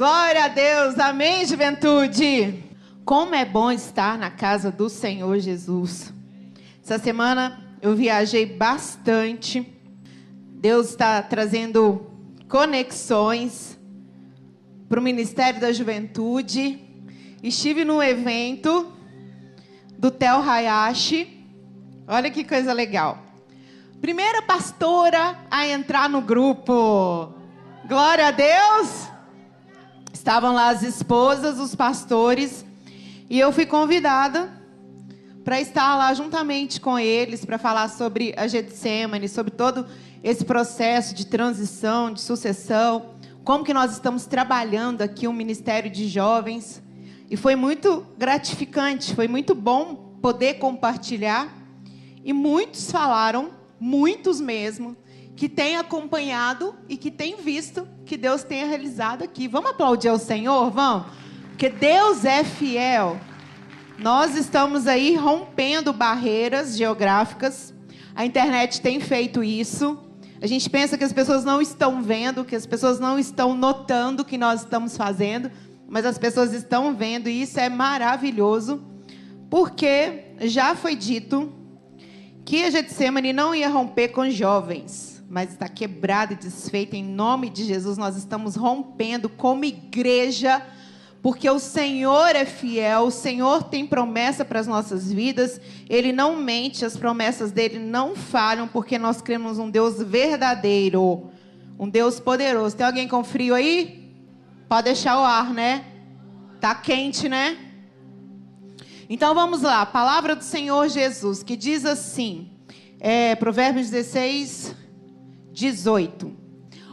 Glória a Deus, amém, juventude. Como é bom estar na casa do Senhor Jesus. Essa semana eu viajei bastante. Deus está trazendo conexões para o Ministério da Juventude. Estive num evento do Tel Hayashi. Olha que coisa legal. Primeira pastora a entrar no grupo. Glória a Deus. Estavam lá as esposas, os pastores, e eu fui convidada para estar lá juntamente com eles para falar sobre a Getsemane, sobre todo esse processo de transição, de sucessão, como que nós estamos trabalhando aqui um ministério de jovens. E foi muito gratificante, foi muito bom poder compartilhar. E muitos falaram, muitos mesmo, que têm acompanhado e que têm visto que Deus tenha realizado aqui. Vamos aplaudir ao Senhor? Vamos? Porque Deus é fiel. Nós estamos aí rompendo barreiras geográficas. A internet tem feito isso. A gente pensa que as pessoas não estão vendo, que as pessoas não estão notando o que nós estamos fazendo, mas as pessoas estão vendo e isso é maravilhoso, porque já foi dito que a Getsemane não ia romper com jovens, mas está quebrada e desfeita em nome de Jesus. Nós estamos rompendo como igreja, porque o Senhor é fiel, o Senhor tem promessa para as nossas vidas, Ele não mente, as promessas dele não falham, porque nós cremos um Deus verdadeiro, um Deus poderoso. Tem alguém com frio aí? Pode deixar o ar, né? Tá quente, né? Então vamos lá, palavra do Senhor Jesus, que diz assim, é, Provérbios 16, 18.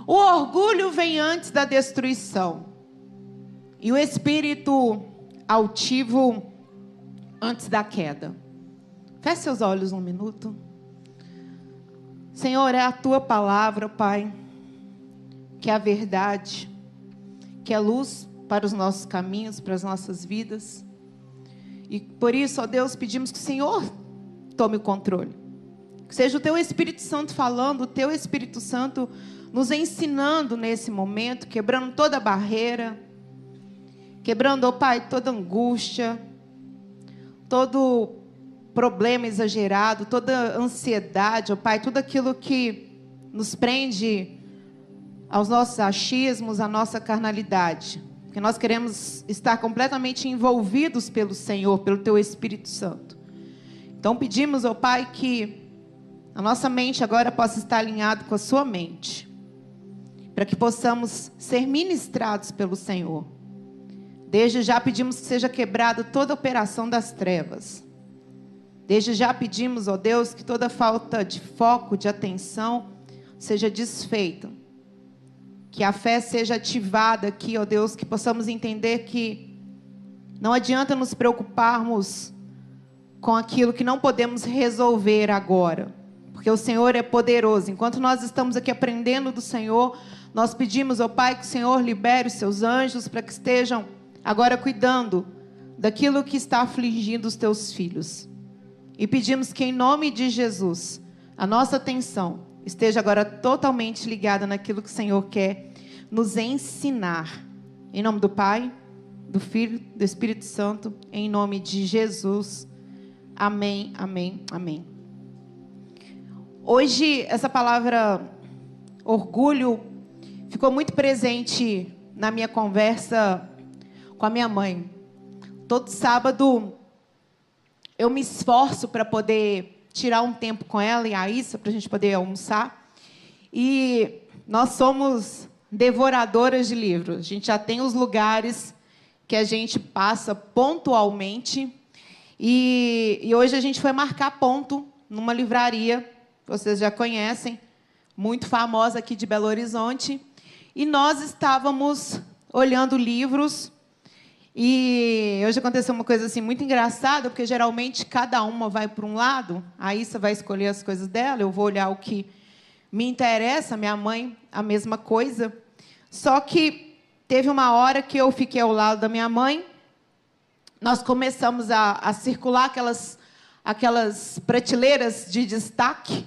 O orgulho vem antes da destruição, e o espírito altivo antes da queda. Feche seus olhos um minuto. Senhor, é a tua palavra, Pai, que é a verdade, que é luz para os nossos caminhos, para as nossas vidas. E por isso, ó Deus, pedimos que o Senhor tome o controle. Que seja o teu Espírito Santo falando, o teu Espírito Santo nos ensinando nesse momento, quebrando toda barreira, quebrando, ó Pai, toda angústia, todo problema exagerado, toda ansiedade, ó Pai, tudo aquilo que nos prende aos nossos achismos, à nossa carnalidade que nós queremos estar completamente envolvidos pelo Senhor, pelo Teu Espírito Santo. Então pedimos ao Pai que a nossa mente agora possa estar alinhada com a Sua mente, para que possamos ser ministrados pelo Senhor. Desde já pedimos que seja quebrada toda operação das trevas. Desde já pedimos, ó Deus, que toda falta de foco, de atenção, seja desfeita que a fé seja ativada aqui, ó Deus, que possamos entender que não adianta nos preocuparmos com aquilo que não podemos resolver agora, porque o Senhor é poderoso. Enquanto nós estamos aqui aprendendo do Senhor, nós pedimos ao Pai que o Senhor libere os seus anjos para que estejam agora cuidando daquilo que está afligindo os teus filhos. E pedimos que, em nome de Jesus, a nossa atenção esteja agora totalmente ligada naquilo que o Senhor quer nos ensinar. Em nome do Pai, do Filho, do Espírito Santo, em nome de Jesus. Amém, amém, amém. Hoje, essa palavra orgulho ficou muito presente na minha conversa com a minha mãe. Todo sábado eu me esforço para poder tirar um tempo com ela e a Issa para a gente poder almoçar. E nós somos devoradoras de livros. A gente já tem os lugares que a gente passa pontualmente. E, e hoje a gente foi marcar ponto numa livraria, vocês já conhecem, muito famosa aqui de Belo Horizonte. E nós estávamos olhando livros e hoje aconteceu uma coisa assim muito engraçada, porque geralmente cada uma vai para um lado, a Issa vai escolher as coisas dela, eu vou olhar o que me interessa, minha mãe, a mesma coisa. Só que teve uma hora que eu fiquei ao lado da minha mãe, nós começamos a, a circular aquelas, aquelas prateleiras de destaque,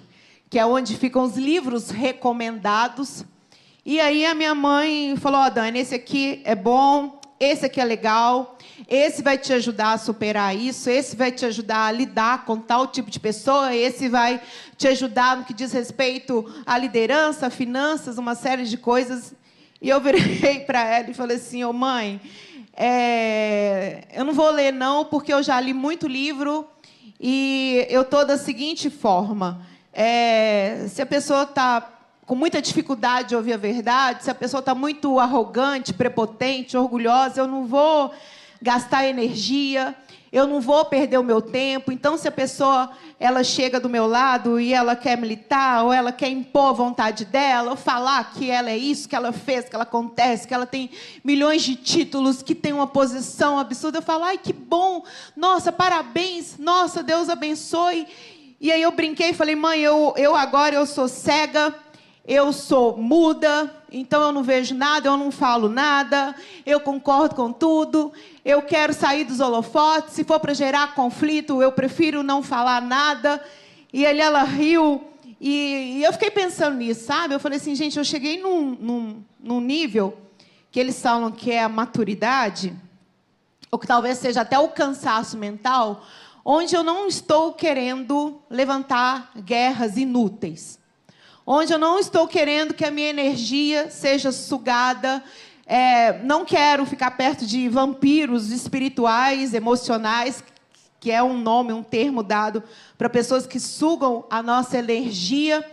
que é onde ficam os livros recomendados. E aí a minha mãe falou: Ó, oh, Dani, esse aqui é bom, esse aqui é legal, esse vai te ajudar a superar isso, esse vai te ajudar a lidar com tal tipo de pessoa, esse vai te ajudar no que diz respeito à liderança, finanças, uma série de coisas. E eu virei para ela e falei assim: Ô oh, mãe, é, eu não vou ler, não, porque eu já li muito livro e eu estou da seguinte forma: é, se a pessoa está com muita dificuldade de ouvir a verdade, se a pessoa está muito arrogante, prepotente, orgulhosa, eu não vou gastar energia, eu não vou perder o meu tempo. Então, se a pessoa ela chega do meu lado e ela quer militar, ou ela quer impor a vontade dela, ou falar que ela é isso, que ela fez, que ela acontece, que ela tem milhões de títulos, que tem uma posição absurda, eu falo, ai, que bom, nossa, parabéns, nossa, Deus abençoe. E aí eu brinquei e falei, mãe, eu, eu agora eu sou cega, eu sou muda, então eu não vejo nada, eu não falo nada, eu concordo com tudo, eu quero sair dos holofotes, se for para gerar conflito, eu prefiro não falar nada. E ele, ela riu, e, e, eu fiquei pensando nisso, sabe? Eu falei assim, gente, eu cheguei num, num, num nível que eles falam que é a maturidade, ou que talvez seja até o cansaço mental, onde eu não estou querendo levantar guerras inúteis onde eu não estou querendo que a minha energia seja sugada. É, não quero ficar perto de vampiros espirituais, emocionais, que é um nome, um termo dado para pessoas que sugam a nossa energia.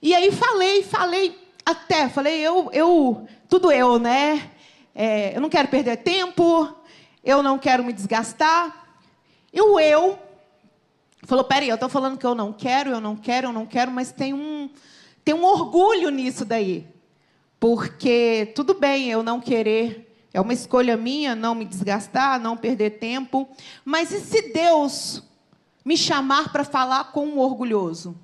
E aí falei, falei até, falei eu, eu, tudo eu, né? É, eu não quero perder tempo, eu não quero me desgastar. E o eu falou: peraí, eu estou falando que eu não quero, eu não quero, eu não quero, mas tem um, tem um orgulho nisso daí. Porque tudo bem eu não querer, é uma escolha minha não me desgastar, não perder tempo, mas e se Deus me chamar para falar com um orgulhoso?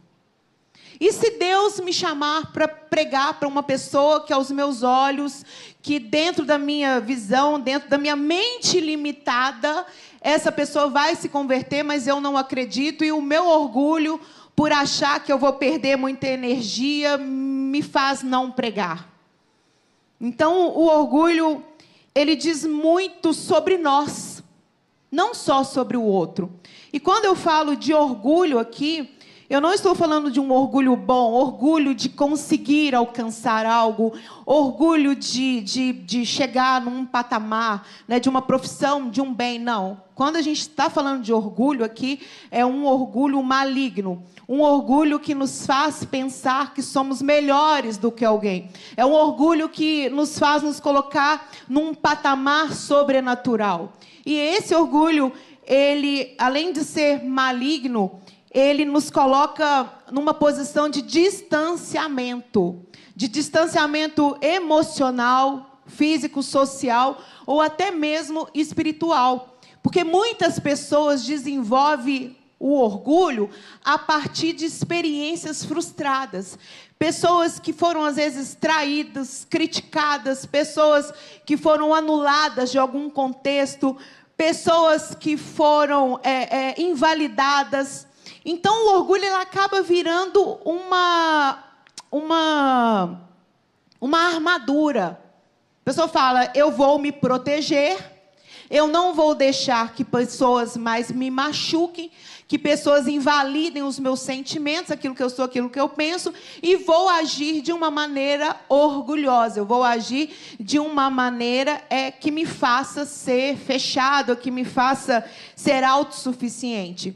E se Deus me chamar para pregar para uma pessoa que aos meus olhos, que dentro da minha visão, dentro da minha mente limitada, essa pessoa vai se converter, mas eu não acredito e o meu orgulho por achar que eu vou perder muita energia, me faz não pregar. Então, o orgulho, ele diz muito sobre nós, não só sobre o outro. E quando eu falo de orgulho aqui, eu não estou falando de um orgulho bom, orgulho de conseguir alcançar algo, orgulho de, de, de chegar num patamar, né, de uma profissão, de um bem, não. Quando a gente está falando de orgulho aqui, é um orgulho maligno, um orgulho que nos faz pensar que somos melhores do que alguém. É um orgulho que nos faz nos colocar num patamar sobrenatural. E esse orgulho, ele, além de ser maligno, ele nos coloca numa posição de distanciamento, de distanciamento emocional, físico, social ou até mesmo espiritual. Porque muitas pessoas desenvolvem o orgulho a partir de experiências frustradas. Pessoas que foram, às vezes, traídas, criticadas, pessoas que foram anuladas de algum contexto, pessoas que foram é, é, invalidadas então o orgulho ele acaba virando uma uma uma armadura. A pessoa fala: "Eu vou me proteger, eu não vou deixar que pessoas mais me machuquem, que pessoas invalidem os meus sentimentos, aquilo que eu sou, aquilo que eu penso, e vou agir de uma maneira orgulhosa. Eu vou agir de uma maneira é, que me faça ser fechado, que me faça ser autossuficiente.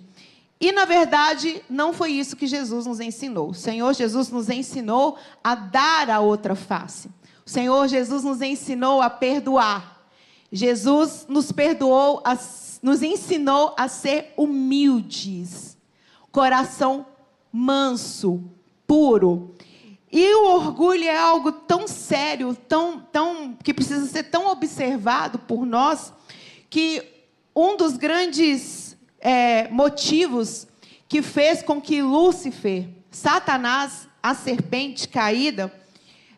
E, na verdade, não foi isso que Jesus nos ensinou. O Senhor Jesus nos ensinou a dar a outra face. O Senhor Jesus nos ensinou a perdoar. Jesus nos perdoou, a, nos ensinou a ser humildes, coração manso, puro. E o orgulho é algo tão sério, tão, tão que precisa ser tão observado por nós, que um dos grandes é, motivos que fez com que Lúcifer, Satanás, a serpente caída,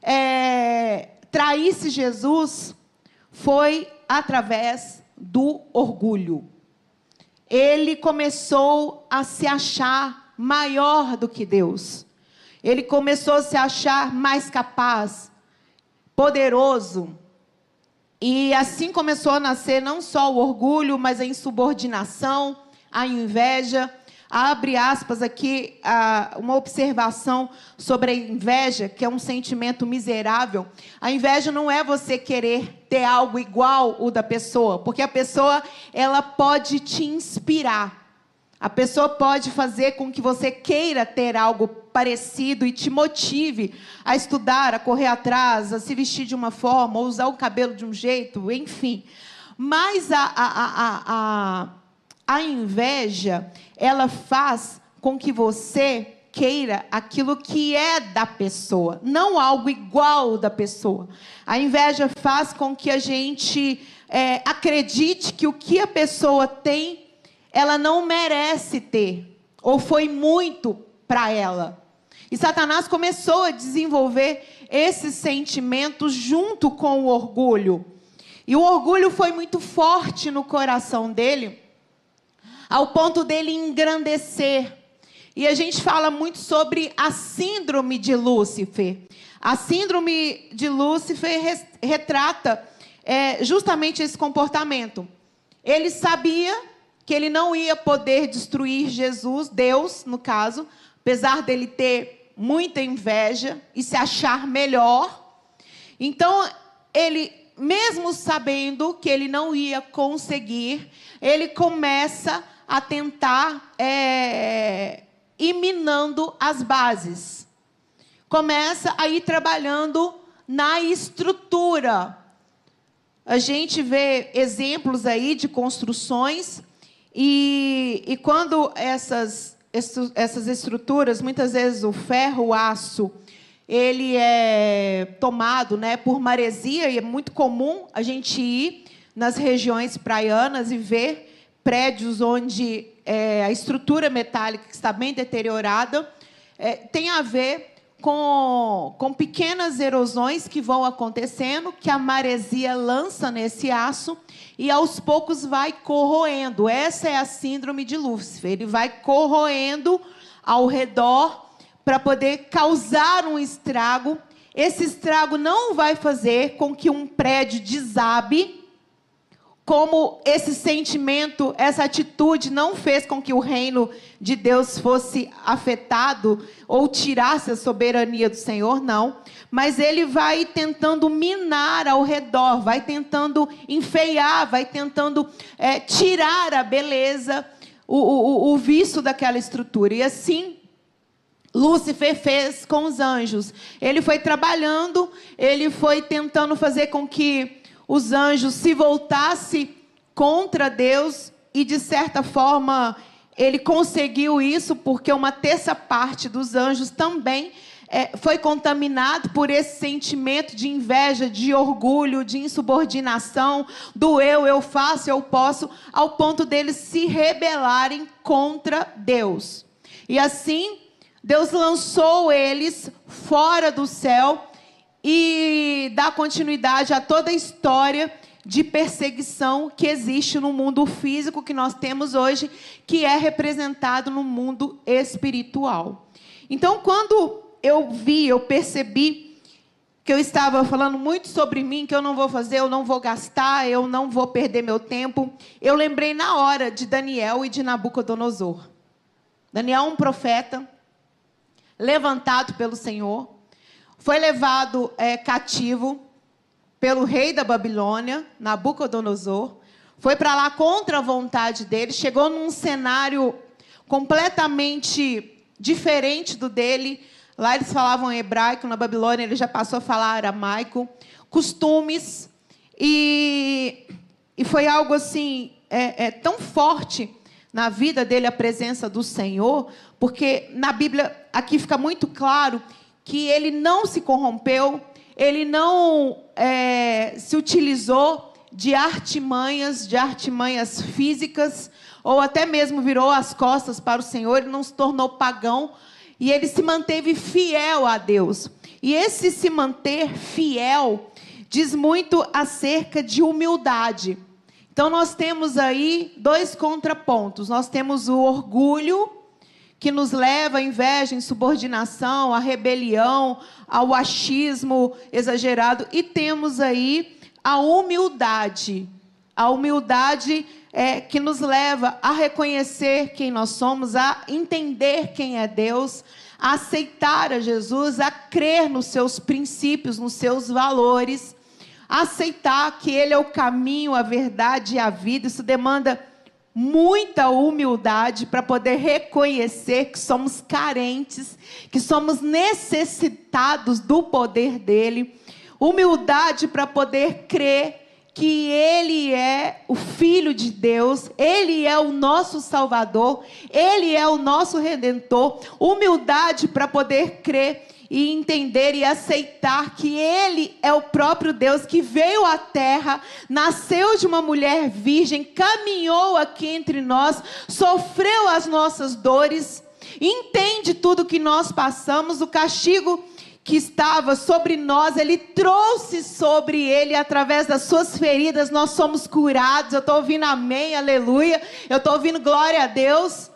é, traísse Jesus foi através do orgulho. Ele começou a se achar maior do que Deus. Ele começou a se achar mais capaz. poderoso. E assim começou a nascer não só o orgulho, mas a insubordinação, a inveja. Abre aspas aqui uma observação sobre a inveja, que é um sentimento miserável. A inveja não é você querer ter algo igual o da pessoa, porque a pessoa ela pode te inspirar. A pessoa pode fazer com que você queira ter algo parecido e te motive a estudar, a correr atrás, a se vestir de uma forma, ou usar o cabelo de um jeito, enfim. Mas a, a, a, a, a inveja, ela faz com que você queira aquilo que é da pessoa, não algo igual da pessoa. A inveja faz com que a gente é, acredite que o que a pessoa tem ela não merece ter, ou foi muito para ela. E Satanás começou a desenvolver esses sentimentos junto com o orgulho. E o orgulho foi muito forte no coração dele, ao ponto dele engrandecer. E a gente fala muito sobre a síndrome de Lúcifer. A síndrome de Lúcifer retrata é, justamente esse comportamento. Ele sabia que ele não ia poder destruir Jesus, Deus, no caso, apesar dele ter muita inveja e se achar melhor. Então, ele, mesmo sabendo que ele não ia conseguir, ele começa a tentar é, ir minando as bases. Começa a ir trabalhando na estrutura. A gente vê exemplos aí de construções e, e quando essas, essas estruturas, muitas vezes o ferro, o aço, ele é tomado né, por maresia, e é muito comum a gente ir nas regiões praianas e ver prédios onde é, a estrutura metálica está bem deteriorada, é, tem a ver com, com pequenas erosões que vão acontecendo, que a maresia lança nesse aço e aos poucos vai corroendo. Essa é a síndrome de Lúcifer. Ele vai corroendo ao redor para poder causar um estrago. Esse estrago não vai fazer com que um prédio desabe, como esse sentimento, essa atitude não fez com que o reino de Deus fosse afetado ou tirasse a soberania do Senhor, não. Mas ele vai tentando minar ao redor, vai tentando enfeiar, vai tentando é, tirar a beleza, o, o, o vício daquela estrutura. E assim, Lúcifer fez com os anjos. Ele foi trabalhando, ele foi tentando fazer com que os anjos se voltassem contra Deus e, de certa forma, ele conseguiu isso porque uma terça parte dos anjos também é, foi contaminado por esse sentimento de inveja, de orgulho, de insubordinação, do eu, eu faço, eu posso, ao ponto deles se rebelarem contra Deus. E assim, Deus lançou eles fora do céu e dá continuidade a toda a história de perseguição que existe no mundo físico que nós temos hoje, que é representado no mundo espiritual. Então, quando eu vi, eu percebi que eu estava falando muito sobre mim, que eu não vou fazer, eu não vou gastar, eu não vou perder meu tempo, eu lembrei na hora de Daniel e de Nabucodonosor. Daniel, um profeta, levantado pelo Senhor, foi levado é, cativo pelo rei da Babilônia, Nabucodonosor, foi para lá contra a vontade dele, chegou num cenário completamente diferente do dele. Lá eles falavam hebraico, na Babilônia ele já passou a falar aramaico, costumes, e, e foi algo assim, é, é, tão forte na vida dele a presença do Senhor, porque na Bíblia aqui fica muito claro que ele não se corrompeu, ele não é, se utilizou de artimanhas, de artimanhas físicas, ou até mesmo virou as costas para o Senhor, ele não se tornou pagão, e ele se manteve fiel a Deus. E esse se manter fiel diz muito acerca de humildade. Então nós temos aí dois contrapontos. Nós temos o orgulho que nos leva à inveja, insubordinação, à rebelião, ao achismo exagerado. E temos aí a humildade. A humildade é, que nos leva a reconhecer quem nós somos, a entender quem é Deus, a aceitar a Jesus, a crer nos seus princípios, nos seus valores, a aceitar que Ele é o caminho, a verdade e a vida. Isso demanda muita humildade para poder reconhecer que somos carentes, que somos necessitados do poder dele. Humildade para poder crer que Ele é o Filho de Deus, Ele é o nosso Salvador, Ele é o nosso Redentor. Humildade para poder crer e entender e aceitar que Ele é o próprio Deus que veio à terra, nasceu de uma mulher virgem, caminhou aqui entre nós, sofreu as nossas dores, entende tudo que nós passamos, o castigo que estava sobre nós, Ele trouxe sobre Ele, através das suas feridas, nós somos curados. Eu estou ouvindo amém, aleluia. Eu estou ouvindo glória a Deus.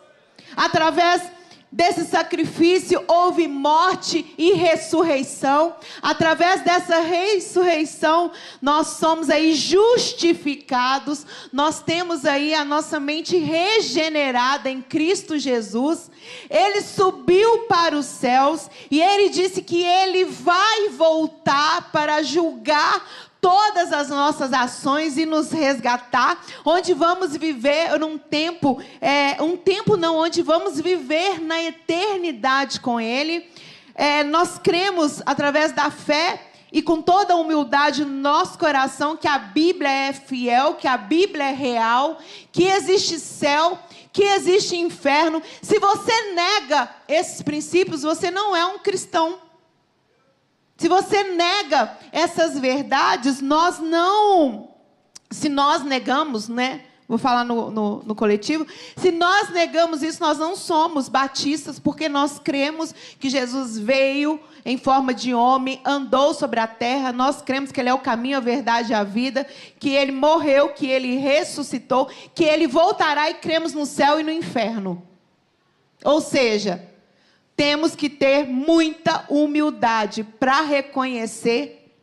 Através desse sacrifício houve morte e ressurreição. Através dessa ressurreição, nós somos aí justificados. Nós temos aí a nossa mente regenerada em Cristo Jesus. Ele subiu para os céus e ele disse que ele vai voltar para julgar todas as nossas ações e nos resgatar, onde vamos viver num tempo, é, um tempo não, onde vamos viver na eternidade com Ele. É, nós cremos através da fé e com toda a humildade no nosso coração que a Bíblia é fiel, que a Bíblia é real, que existe céu, que existe inferno. Se você nega esses princípios, você não é um cristão. Se você nega essas verdades, nós não. Se nós negamos, né? Vou falar no, no, no, coletivo. Se nós negamos isso, nós não somos batistas, porque nós cremos que Jesus veio em forma de homem, andou sobre a terra. Nós cremos que Ele é o caminho, a verdade e a vida, que Ele morreu, que Ele ressuscitou, que Ele voltará e cremos no céu e no inferno. Ou seja, temos que ter muita humildade para reconhecer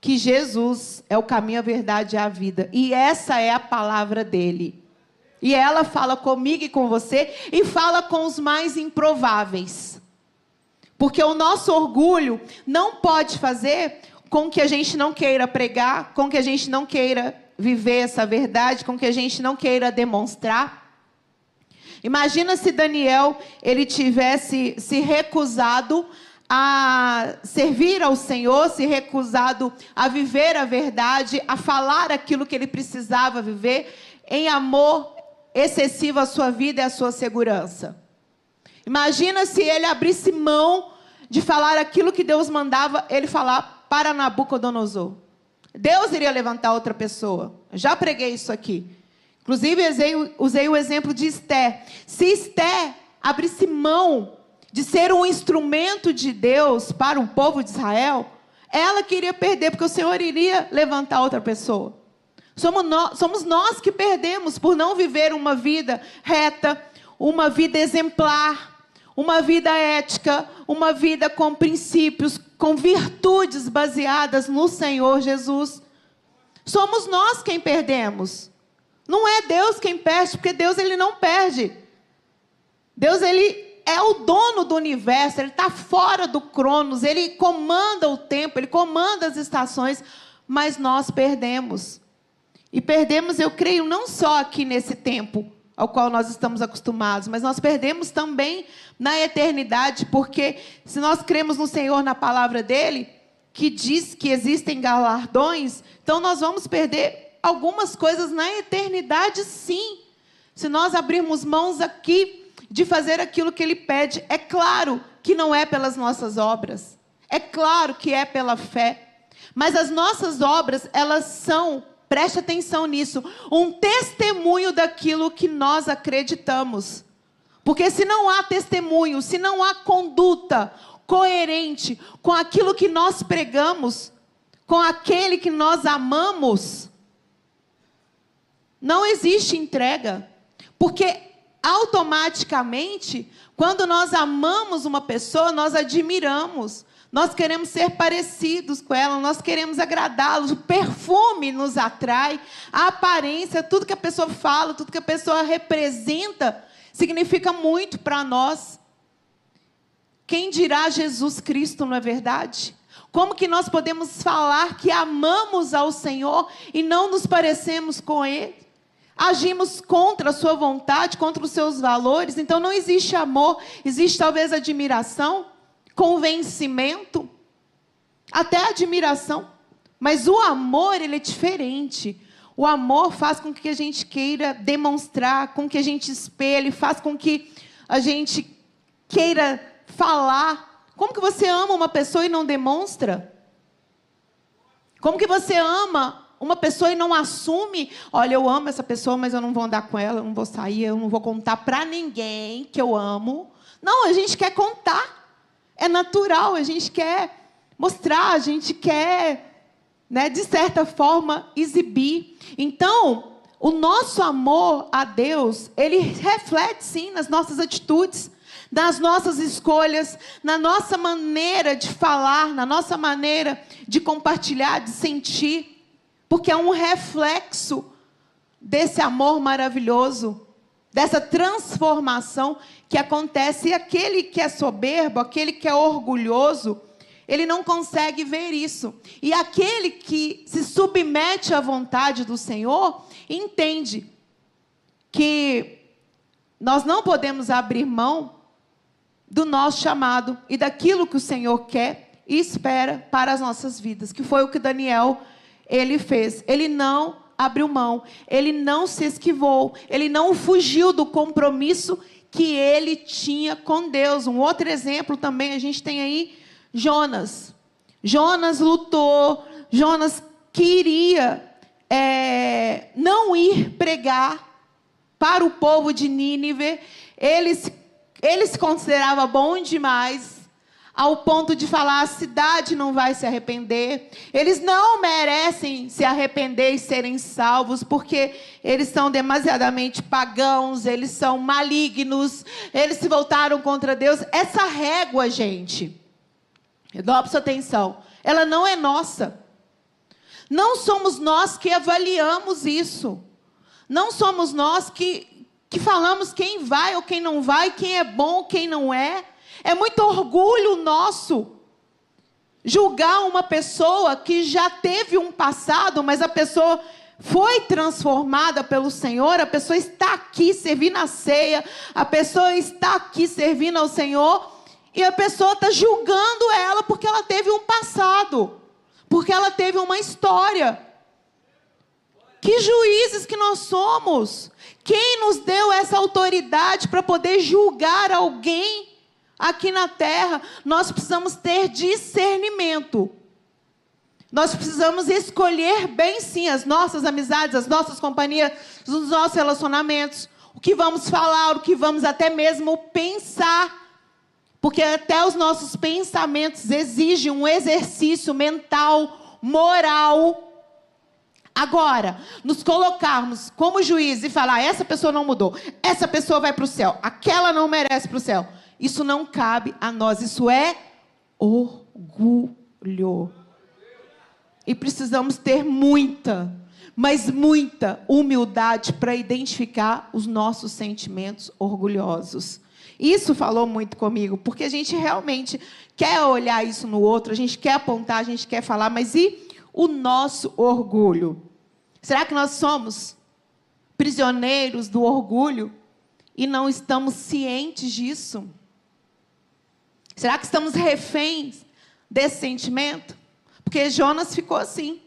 que Jesus é o caminho, a verdade e a vida. E essa é a palavra dele. E ela fala comigo e com você e fala com os mais improváveis. Porque o nosso orgulho não pode fazer com que a gente não queira pregar, com que a gente não queira viver essa verdade, com que a gente não queira demonstrar. Imagina se Daniel ele tivesse se recusado a servir ao Senhor, se recusado a viver a verdade, a falar aquilo que ele precisava viver em amor excessivo à sua vida e à sua segurança. Imagina se ele abrisse mão de falar aquilo que Deus mandava ele falar para Nabucodonosor. Deus iria levantar outra pessoa. Já preguei isso aqui. Inclusive, usei, o exemplo de Esté. Se Esté abrisse mão de ser um instrumento de Deus para o povo de Israel, ela queria perder, porque o Senhor iria levantar outra pessoa. Somos nós, somos nós que perdemos por não viver uma vida reta, uma vida exemplar, uma vida ética, uma vida com princípios, com virtudes baseadas no Senhor Jesus. Somos nós quem perdemos. Não é Deus quem perde, porque Deus ele não perde. Deus ele é o dono do universo, ele está fora do Cronos, ele comanda o tempo, ele comanda as estações, mas nós perdemos. E perdemos, eu creio, não só aqui nesse tempo ao qual nós estamos acostumados, mas nós perdemos também na eternidade, porque se nós cremos no Senhor, na palavra dele, que diz que existem galardões, então nós vamos perder algumas coisas na eternidade, sim. Se nós abrirmos mãos aqui de fazer aquilo que Ele pede, é claro que não é pelas nossas obras, é claro que é pela fé. Mas as nossas obras, elas são, preste atenção nisso, um testemunho daquilo que nós acreditamos. Porque se não há testemunho, se não há conduta coerente com aquilo que nós pregamos, com aquele que nós amamos, não existe entrega. Porque automaticamente, quando nós amamos uma pessoa, nós admiramos, nós queremos ser parecidos com ela, nós queremos agradá-los. O perfume nos atrai, a aparência, tudo que a pessoa fala, tudo que a pessoa representa, significa muito para nós. Quem dirá Jesus Cristo, não é verdade? Como que nós podemos falar que amamos ao Senhor e não nos parecemos com Ele? Agimos contra a sua vontade, contra os seus valores, então não existe amor, existe talvez admiração, convencimento, até admiração. Mas o amor, ele é diferente. O amor faz com que a gente queira demonstrar, com que a gente espelhe, faz com que a gente queira falar. Como que você ama uma pessoa e não demonstra? Como que você ama uma pessoa e não assume? Olha, eu amo essa pessoa, mas eu não vou andar com ela, eu não vou sair, eu não vou contar para ninguém que eu amo. Não, a gente quer contar. É natural, a gente quer mostrar, a gente quer, né, de certa forma, exibir. Então, o nosso amor a Deus, ele reflete sim nas nossas atitudes, nas nossas escolhas, na nossa maneira de falar, na nossa maneira de compartilhar, de sentir, porque é um reflexo desse amor maravilhoso dessa transformação que acontece. E aquele que é soberbo, aquele que é orgulhoso, ele não consegue ver isso. E aquele que se submete à vontade do Senhor, entende que nós não podemos abrir mão do nosso chamado e daquilo que o Senhor quer e espera para as nossas vidas, que foi o que Daniel ele fez. Ele não abriu mão, ele não se esquivou, ele não fugiu do compromisso que ele tinha com Deus. Um outro exemplo também, a gente tem aí Jonas. Jonas lutou, Jonas queria é, não ir pregar para o povo de Nínive. Ele, ele se considerava bom demais, ao ponto de falar a cidade não vai se arrepender. Eles não merecem se arrepender e serem salvos, porque eles são demasiadamente pagãos, eles são malignos, eles se voltaram contra Deus. Essa régua, gente, eu dou a sua atenção, ela não é nossa. Não somos nós que avaliamos isso. Não somos nós que, que falamos quem vai ou quem não vai, quem é bom, quem não é. É muito orgulho nosso julgar uma pessoa que já teve um passado, mas a pessoa foi transformada pelo Senhor, a pessoa está aqui servindo a ceia, a pessoa está aqui servindo ao Senhor, e a pessoa está julgando ela porque ela teve um passado, porque ela teve uma história. Que juízes que nós somos! Quem nos deu essa autoridade para poder julgar alguém? Aqui na terra, nós precisamos ter discernimento. Nós precisamos escolher bem sim as nossas amizades, as nossas companhias, os nossos relacionamentos, o que vamos falar, o que vamos até mesmo pensar. Porque até os nossos pensamentos exigem um exercício mental, moral. Agora, nos colocarmos como juiz e falar: essa pessoa não mudou, essa pessoa vai para o céu, aquela não merece para o céu. Isso não cabe a nós, isso é orgulho. E precisamos ter muita, mas muita humildade para identificar os nossos sentimentos orgulhosos. Isso falou muito comigo, porque a gente realmente quer olhar isso no outro, a gente quer apontar, a gente quer falar, mas e o nosso orgulho? Será que nós somos prisioneiros do orgulho e não estamos cientes disso? Será que estamos reféns desse sentimento? Porque Jonas ficou assim.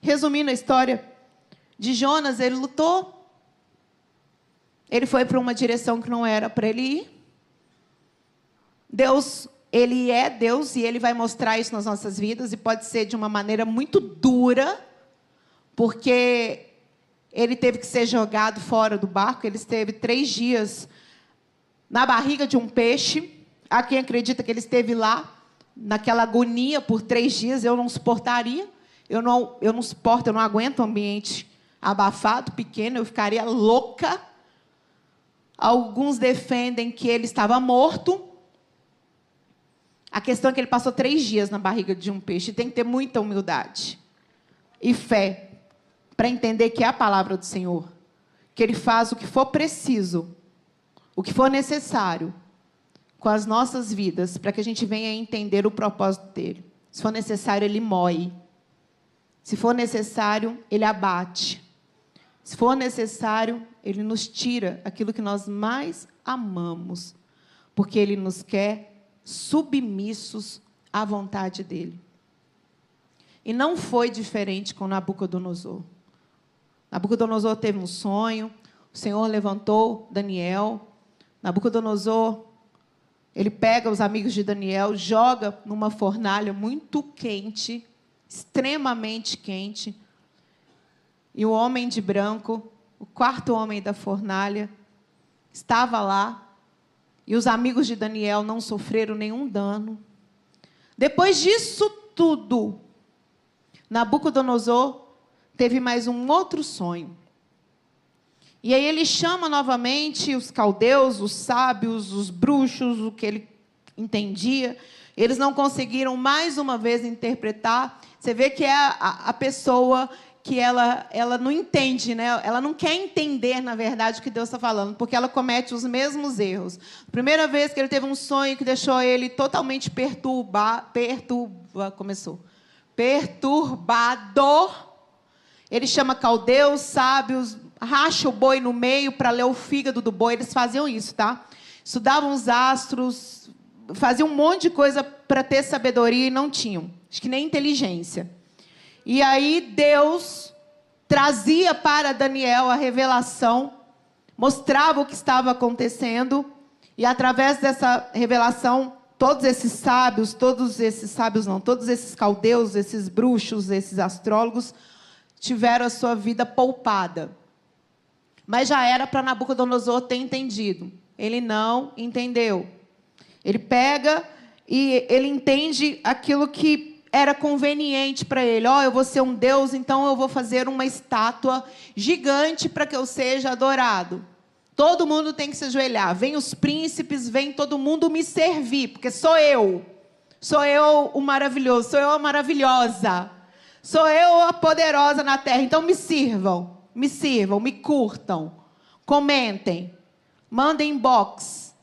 Resumindo a história de Jonas, ele lutou. Ele foi para uma direção que não era para ele ir. Deus, ele é Deus e ele vai mostrar isso nas nossas vidas e pode ser de uma maneira muito dura, porque ele teve que ser jogado fora do barco. Ele esteve três dias na barriga de um peixe. Há quem acredita que ele esteve lá, naquela agonia por três dias. Eu não suportaria. Eu não, eu não suporto, eu não aguento um ambiente abafado, pequeno. Eu ficaria louca. Alguns defendem que ele estava morto. A questão é que ele passou três dias na barriga de um peixe. Tem que ter muita humildade e fé para entender que é a palavra do Senhor. Que ele faz o que for preciso, o que for necessário com as nossas vidas, para que a gente venha entender o propósito dele. Se for necessário, ele moe. Se for necessário, ele abate. Se for necessário, ele nos tira aquilo que nós mais amamos, porque ele nos quer submissos à vontade dele. E não foi diferente com Nabucodonosor. Nabucodonosor teve um sonho, o Senhor levantou Daniel. Nabucodonosor, ele pega os amigos de Daniel, joga numa fornalha muito quente, extremamente quente, e o homem de branco, o quarto homem da fornalha, estava lá. E os amigos de Daniel não sofreram nenhum dano. Depois disso tudo, Nabucodonosor teve mais um outro sonho. E aí ele chama novamente os caldeus, os sábios, os bruxos, o que ele entendia. Eles não conseguiram mais uma vez interpretar. Você vê que é a, a pessoa que ela, ela não entende, né? ela não quer entender, na verdade, o que Deus está falando, porque ela comete os mesmos erros. Primeira vez que ele teve um sonho que deixou ele totalmente perturbar, perturba, começou, perturbado. Ele chama caldeus, sábios, racha o boi no meio para ler o fígado do boi. Eles faziam isso, tá? Estudavam os astros, faziam um monte de coisa para ter sabedoria e não tinham. Acho que nem inteligência. E aí Deus trazia para Daniel a revelação, mostrava o que estava acontecendo, e através dessa revelação, todos esses sábios, todos esses sábios não, todos esses caldeus, esses bruxos, esses astrólogos, tiveram a sua vida poupada. Mas já era para Nabucodonosor ter entendido. Ele não entendeu. Ele pega e ele entende aquilo que era conveniente para ele. Ó, oh, eu vou ser um Deus, então eu vou fazer uma estátua gigante para que eu seja adorado. Todo mundo tem que se ajoelhar. Vem os príncipes, vem todo mundo me servir, porque sou eu. Sou eu o maravilhoso, sou eu a maravilhosa. Sou eu a poderosa na terra. Então me sirvam, me sirvam, me curtam, comentem, mandem inbox.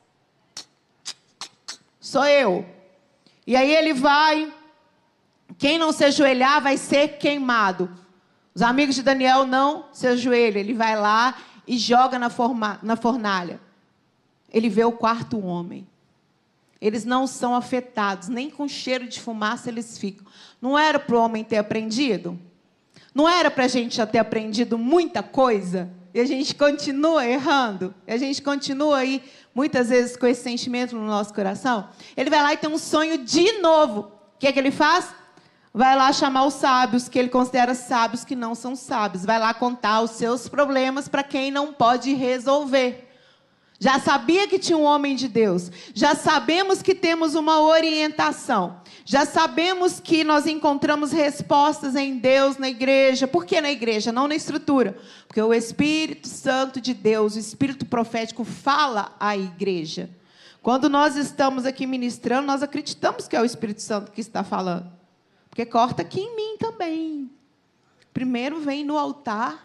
Sou eu. E aí ele vai quem não se ajoelhar vai ser queimado. Os amigos de Daniel não se ajoelham. Ele vai lá e joga na, forma, na fornalha. Ele vê o quarto homem. Eles não são afetados, nem com cheiro de fumaça eles ficam. Não era para o homem ter aprendido? Não era para a gente já ter aprendido muita coisa? E a gente continua errando? E a gente continua aí, muitas vezes, com esse sentimento no nosso coração? Ele vai lá e tem um sonho de novo. O que é que ele faz? vai lá chamar os sábios, que ele considera sábios que não são sábios. Vai lá contar os seus problemas para quem não pode resolver. Já sabia que tinha um homem de Deus. Já sabemos que temos uma orientação. Já sabemos que nós encontramos respostas em Deus na igreja. Por que na igreja? Não na estrutura. Porque o Espírito Santo de Deus, o Espírito profético, fala à igreja. Quando nós estamos aqui ministrando, nós acreditamos que é o Espírito Santo que está falando. Porque corta aqui em mim também. Primeiro vem no altar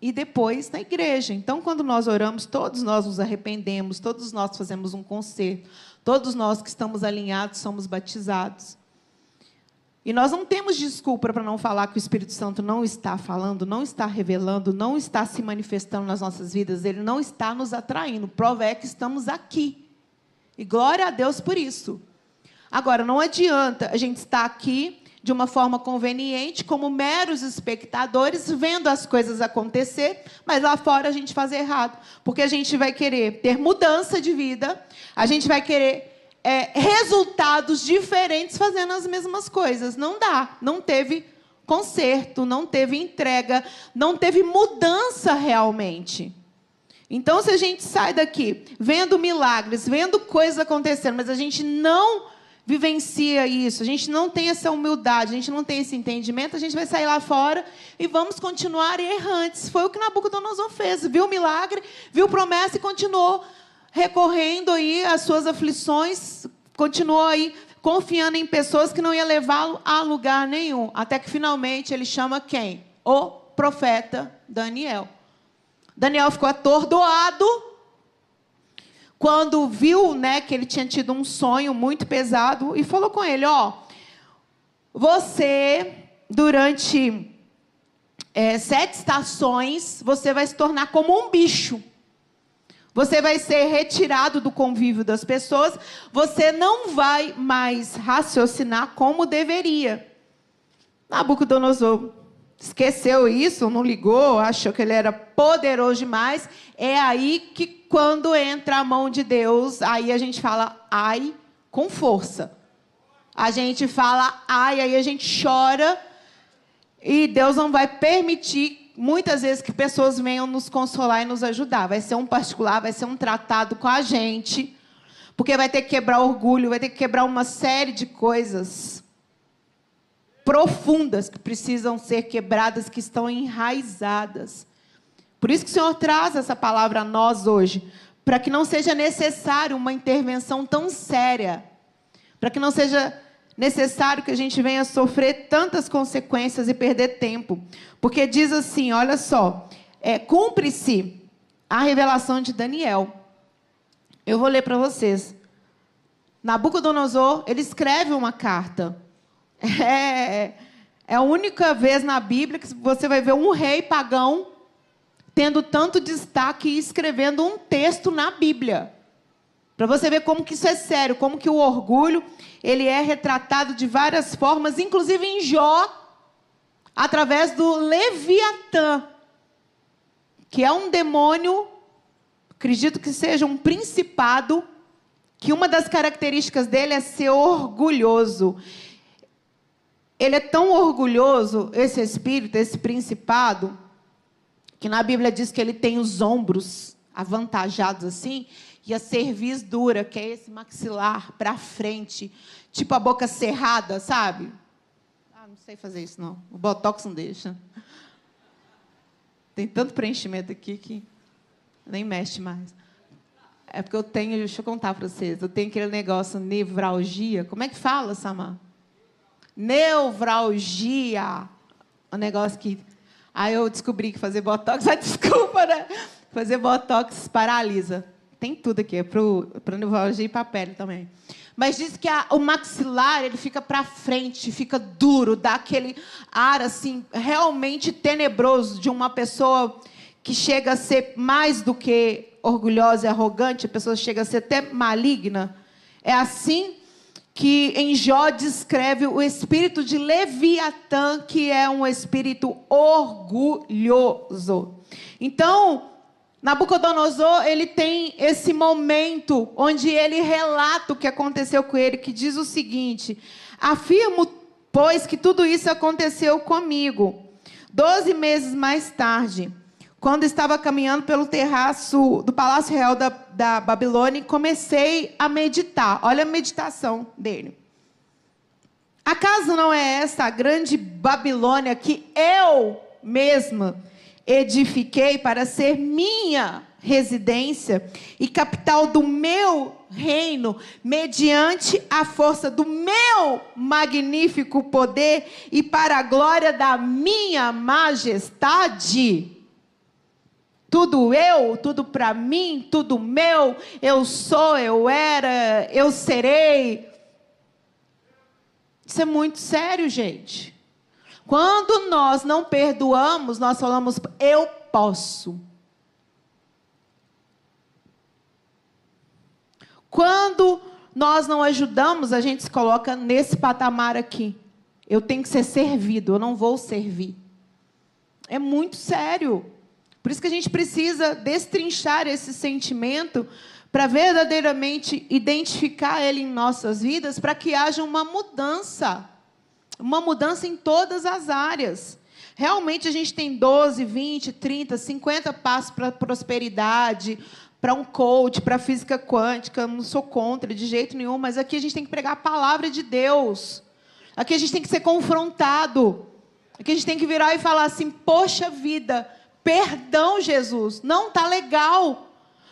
e depois na igreja. Então, quando nós oramos, todos nós nos arrependemos, todos nós fazemos um conserto, todos nós que estamos alinhados somos batizados. E nós não temos desculpa para não falar que o Espírito Santo não está falando, não está revelando, não está se manifestando nas nossas vidas, ele não está nos atraindo. Prova é que estamos aqui. E glória a Deus por isso. Agora, não adianta a gente estar aqui de uma forma conveniente, como meros espectadores, vendo as coisas acontecer, mas lá fora a gente faz errado. Porque a gente vai querer ter mudança de vida, a gente vai querer é, resultados diferentes fazendo as mesmas coisas. Não dá, não teve conserto, não teve entrega, não teve mudança realmente. Então, se a gente sai daqui vendo milagres, vendo coisas acontecendo, mas a gente não vivencia isso, a gente não tem essa humildade, a gente não tem esse entendimento, a gente vai sair lá fora e vamos continuar errantes. Foi o que Nabucodonosor fez. Viu o milagre, viu promessa e continuou recorrendo aí às suas aflições, continuou aí confiando em pessoas que não ia levá-lo a lugar nenhum. Até que finalmente ele chama quem? O profeta Daniel. Daniel ficou atordoado quando viu, né, que ele tinha tido um sonho muito pesado e falou com ele, ó, você durante é, sete estações você vai se tornar como um bicho. Você vai ser retirado do convívio das pessoas. Você não vai mais raciocinar como deveria. Nabucodonosor esqueceu isso, não ligou, achou que ele era poderoso demais. É aí que, quando entra a mão de Deus, aí a gente fala ai com força. A gente fala ai, aí a gente chora. E Deus não vai permitir, muitas vezes, que pessoas venham nos consolar e nos ajudar. Vai ser um particular, vai ser um tratado com a gente. Porque vai ter que quebrar orgulho, vai ter que quebrar uma série de coisas profundas que precisam ser quebradas, que estão enraizadas. Por isso que o Senhor traz essa palavra a nós hoje, para que não seja necessário uma intervenção tão séria, para que não seja necessário que a gente venha sofrer tantas consequências e perder tempo. Porque diz assim: olha só, é, cumpre-se a revelação de Daniel. Eu vou ler para vocês. Nabucodonosor, ele escreve uma carta é, é a única vez na Bíblia que você vai ver um rei pagão tendo tanto destaque e escrevendo um texto na Bíblia. Para você ver como que isso é sério, como que o orgulho, ele é retratado de várias formas, inclusive em Jó, através do Leviatã, que é um demônio, acredito que seja um principado, que uma das características dele é ser orgulhoso. Ele é tão orgulhoso, esse espírito, esse principado, que na Bíblia diz que ele tem os ombros avantajados assim, e a cerviz dura, que é esse maxilar para frente, tipo a boca cerrada, sabe? Ah, não sei fazer isso não. O botox não deixa. Tem tanto preenchimento aqui que nem mexe mais. É porque eu tenho, deixa eu contar para vocês, eu tenho aquele negócio nevralgia. Como é que fala, Samar? nevralgia. Um negócio que. Aí eu descobri que fazer botox. Ah, desculpa, né? Fazer botox paralisa. Tem tudo aqui, é para nevralgia e para pele também. Mas diz que a, o maxilar ele fica para frente, fica duro, dá aquele ar assim realmente tenebroso de uma pessoa que chega a ser mais do que orgulhosa e arrogante, a pessoa chega a ser até maligna. É assim que em Jó descreve o espírito de Leviatã, que é um espírito orgulhoso. Então, Nabucodonosor, ele tem esse momento onde ele relata o que aconteceu com ele, que diz o seguinte: Afirmo, pois, que tudo isso aconteceu comigo. Doze meses mais tarde, quando estava caminhando pelo terraço do Palácio Real da, da Babilônia, comecei a meditar. Olha a meditação dele. Acaso não é essa a grande Babilônia que eu mesma edifiquei para ser minha residência e capital do meu reino, mediante a força do meu magnífico poder e para a glória da minha majestade? Tudo eu, tudo para mim, tudo meu, eu sou, eu era, eu serei. Isso é muito sério, gente. Quando nós não perdoamos, nós falamos, eu posso. Quando nós não ajudamos, a gente se coloca nesse patamar aqui. Eu tenho que ser servido, eu não vou servir. É muito sério. Por isso que a gente precisa destrinchar esse sentimento para verdadeiramente identificar ele em nossas vidas, para que haja uma mudança. Uma mudança em todas as áreas. Realmente a gente tem 12, 20, 30, 50 passos para prosperidade, para um coach, para física quântica, não sou contra de jeito nenhum, mas aqui a gente tem que pregar a palavra de Deus. Aqui a gente tem que ser confrontado. Aqui a gente tem que virar e falar assim: "Poxa vida, perdão, Jesus, não tá legal.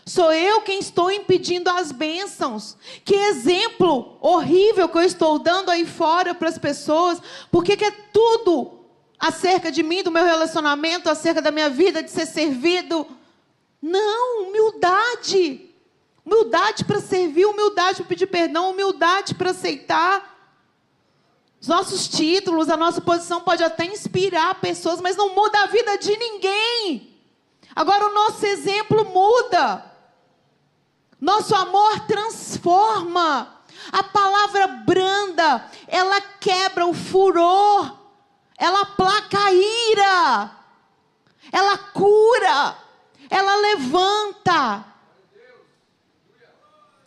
Sou eu quem estou impedindo as bênçãos. Que exemplo horrível que eu estou dando aí fora para as pessoas. Porque que é tudo acerca de mim, do meu relacionamento, acerca da minha vida, de ser servido. Não, humildade. Humildade para servir, humildade para pedir perdão, humildade para aceitar. Os nossos títulos, a nossa posição pode até inspirar pessoas, mas não muda a vida de ninguém. Agora o nosso exemplo muda. Nosso amor transforma. A palavra branda, ela quebra o furor. Ela aplaca a ira. Ela cura. Ela levanta.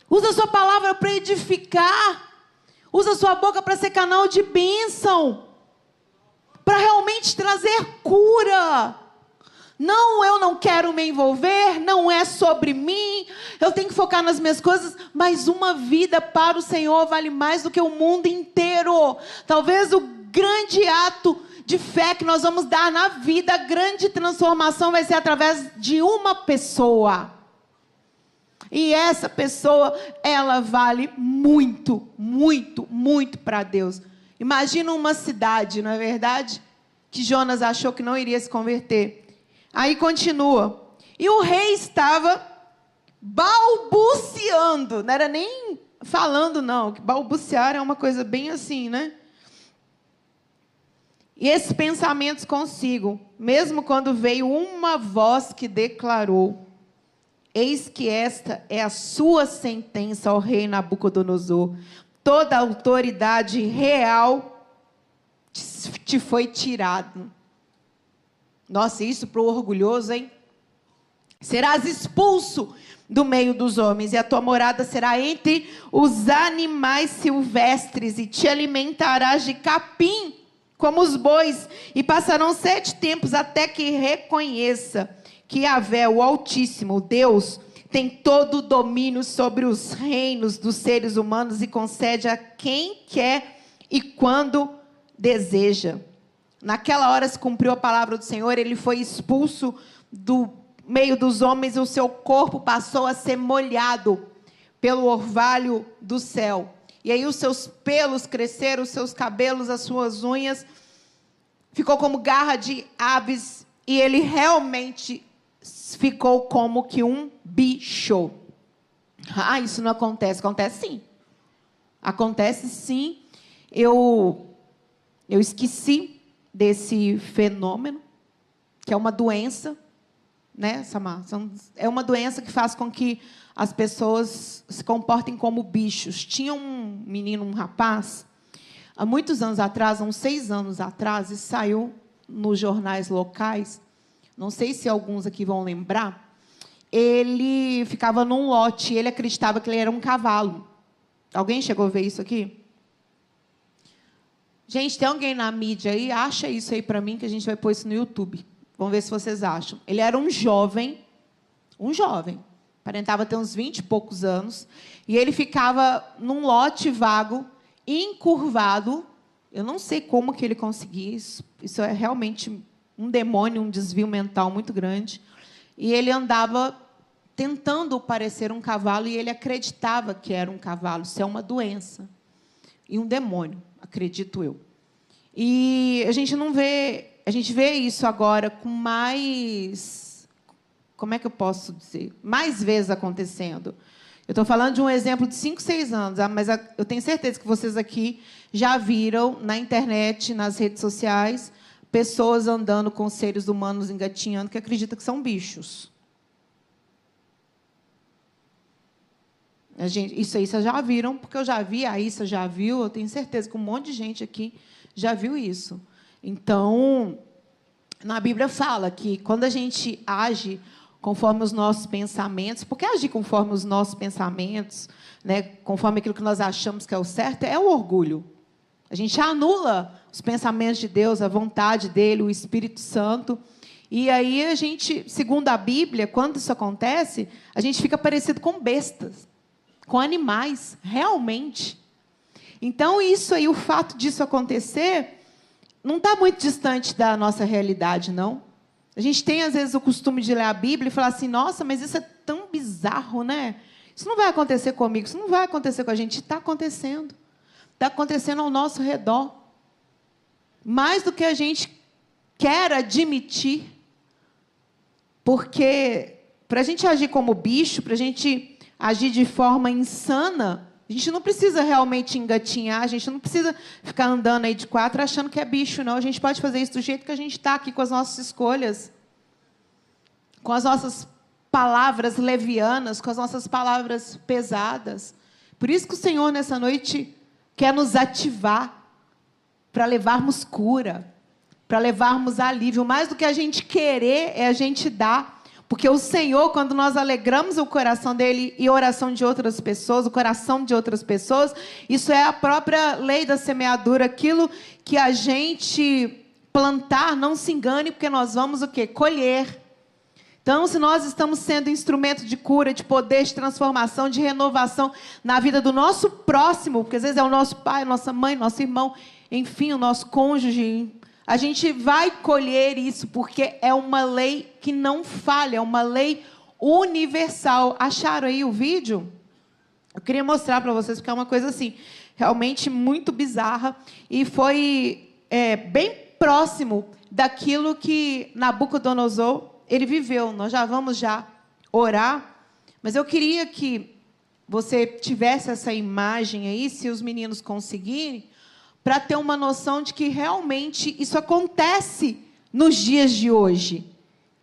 Usa a sua palavra para edificar. Usa sua boca para ser canal de bênção. Para realmente trazer cura. Não, eu não quero me envolver, não é sobre mim, eu tenho que focar nas minhas coisas, mas uma vida para o Senhor vale mais do que o mundo inteiro. Talvez o grande ato de fé que nós vamos dar na vida, a grande transformação vai ser através de uma pessoa. E essa pessoa, ela vale muito, muito, muito para Deus. Imagina uma cidade, não é verdade? Que Jonas achou que não iria se converter. Aí continua. E o rei estava balbuciando, não era nem falando, não. Balbuciar é uma coisa bem assim, né? E esses pensamentos consigo, mesmo quando veio uma voz que declarou: Eis que esta é a sua sentença ao rei Nabucodonosor. Toda a autoridade real te foi tirado. Nossa, isso para o orgulhoso, hein? Serás expulso do meio dos homens, e a tua morada será entre os animais silvestres, e te alimentarás de capim como os bois, e passarão sete tempos até que reconheça que Yahvé, o Altíssimo, Deus, tem todo o domínio sobre os reinos dos seres humanos e concede a quem quer e quando deseja. Naquela hora se cumpriu a palavra do Senhor, ele foi expulso do meio dos homens, e o seu corpo passou a ser molhado pelo orvalho do céu. E aí os seus pelos cresceram, os seus cabelos, as suas unhas, ficou como garra de aves e ele realmente ficou como que um bicho. Ah, isso não acontece, acontece sim. Acontece sim. Eu eu esqueci desse fenômeno, que é uma doença, né, Samar? É uma doença que faz com que as pessoas se comportem como bichos. Tinha um menino, um rapaz, há muitos anos atrás, uns seis anos atrás, isso saiu nos jornais locais. Não sei se alguns aqui vão lembrar. Ele ficava num lote, ele acreditava que ele era um cavalo. Alguém chegou a ver isso aqui? Gente, tem alguém na mídia aí? Acha isso aí para mim que a gente vai pôr isso no YouTube. Vamos ver se vocês acham. Ele era um jovem, um jovem, aparentava ter uns 20 e poucos anos, e ele ficava num lote vago, encurvado. Eu não sei como que ele conseguia isso. Isso é realmente um demônio, um desvio mental muito grande. E ele andava tentando parecer um cavalo e ele acreditava que era um cavalo. Isso é uma doença e um demônio, acredito eu. E a gente não vê, a gente vê isso agora com mais como é que eu posso dizer? Mais vezes acontecendo. Eu estou falando de um exemplo de 5, 6 anos, ah, mas eu tenho certeza que vocês aqui já viram na internet, nas redes sociais, pessoas andando com seres humanos engatinhando que acreditam que são bichos. Gente, isso aí vocês já viram, porque eu já vi, a Issa já viu, eu tenho certeza que um monte de gente aqui já viu isso. Então, na Bíblia fala que quando a gente age conforme os nossos pensamentos. Porque agir conforme os nossos pensamentos, né, conforme aquilo que nós achamos que é o certo, é o orgulho. A gente anula os pensamentos de Deus, a vontade dele, o Espírito Santo. E aí a gente, segundo a Bíblia, quando isso acontece, a gente fica parecido com bestas, com animais, realmente. Então, isso aí, o fato disso acontecer, não está muito distante da nossa realidade, não. A gente tem, às vezes, o costume de ler a Bíblia e falar assim: nossa, mas isso é tão bizarro, né? Isso não vai acontecer comigo, isso não vai acontecer com a gente. Está acontecendo. Está acontecendo ao nosso redor. Mais do que a gente quer admitir. Porque para a gente agir como bicho, para a gente agir de forma insana, a gente não precisa realmente engatinhar, a gente não precisa ficar andando aí de quatro achando que é bicho, não. A gente pode fazer isso do jeito que a gente está aqui, com as nossas escolhas, com as nossas palavras levianas, com as nossas palavras pesadas. Por isso que o Senhor, nessa noite, quer nos ativar para levarmos cura, para levarmos alívio. Mais do que a gente querer, é a gente dar. Porque o Senhor, quando nós alegramos o coração dele e a oração de outras pessoas, o coração de outras pessoas, isso é a própria lei da semeadura, aquilo que a gente plantar, não se engane, porque nós vamos o quê? Colher. Então, se nós estamos sendo instrumento de cura, de poder, de transformação, de renovação na vida do nosso próximo, porque às vezes é o nosso pai, nossa mãe, nosso irmão, enfim, o nosso cônjuge, a gente vai colher isso, porque é uma lei que não falha, é uma lei universal. Acharam aí o vídeo? Eu queria mostrar para vocês, porque é uma coisa assim, realmente muito bizarra. E foi é, bem próximo daquilo que Nabucodonosor ele viveu. Nós já vamos já orar. Mas eu queria que você tivesse essa imagem aí, se os meninos conseguirem, para ter uma noção de que realmente isso acontece nos dias de hoje.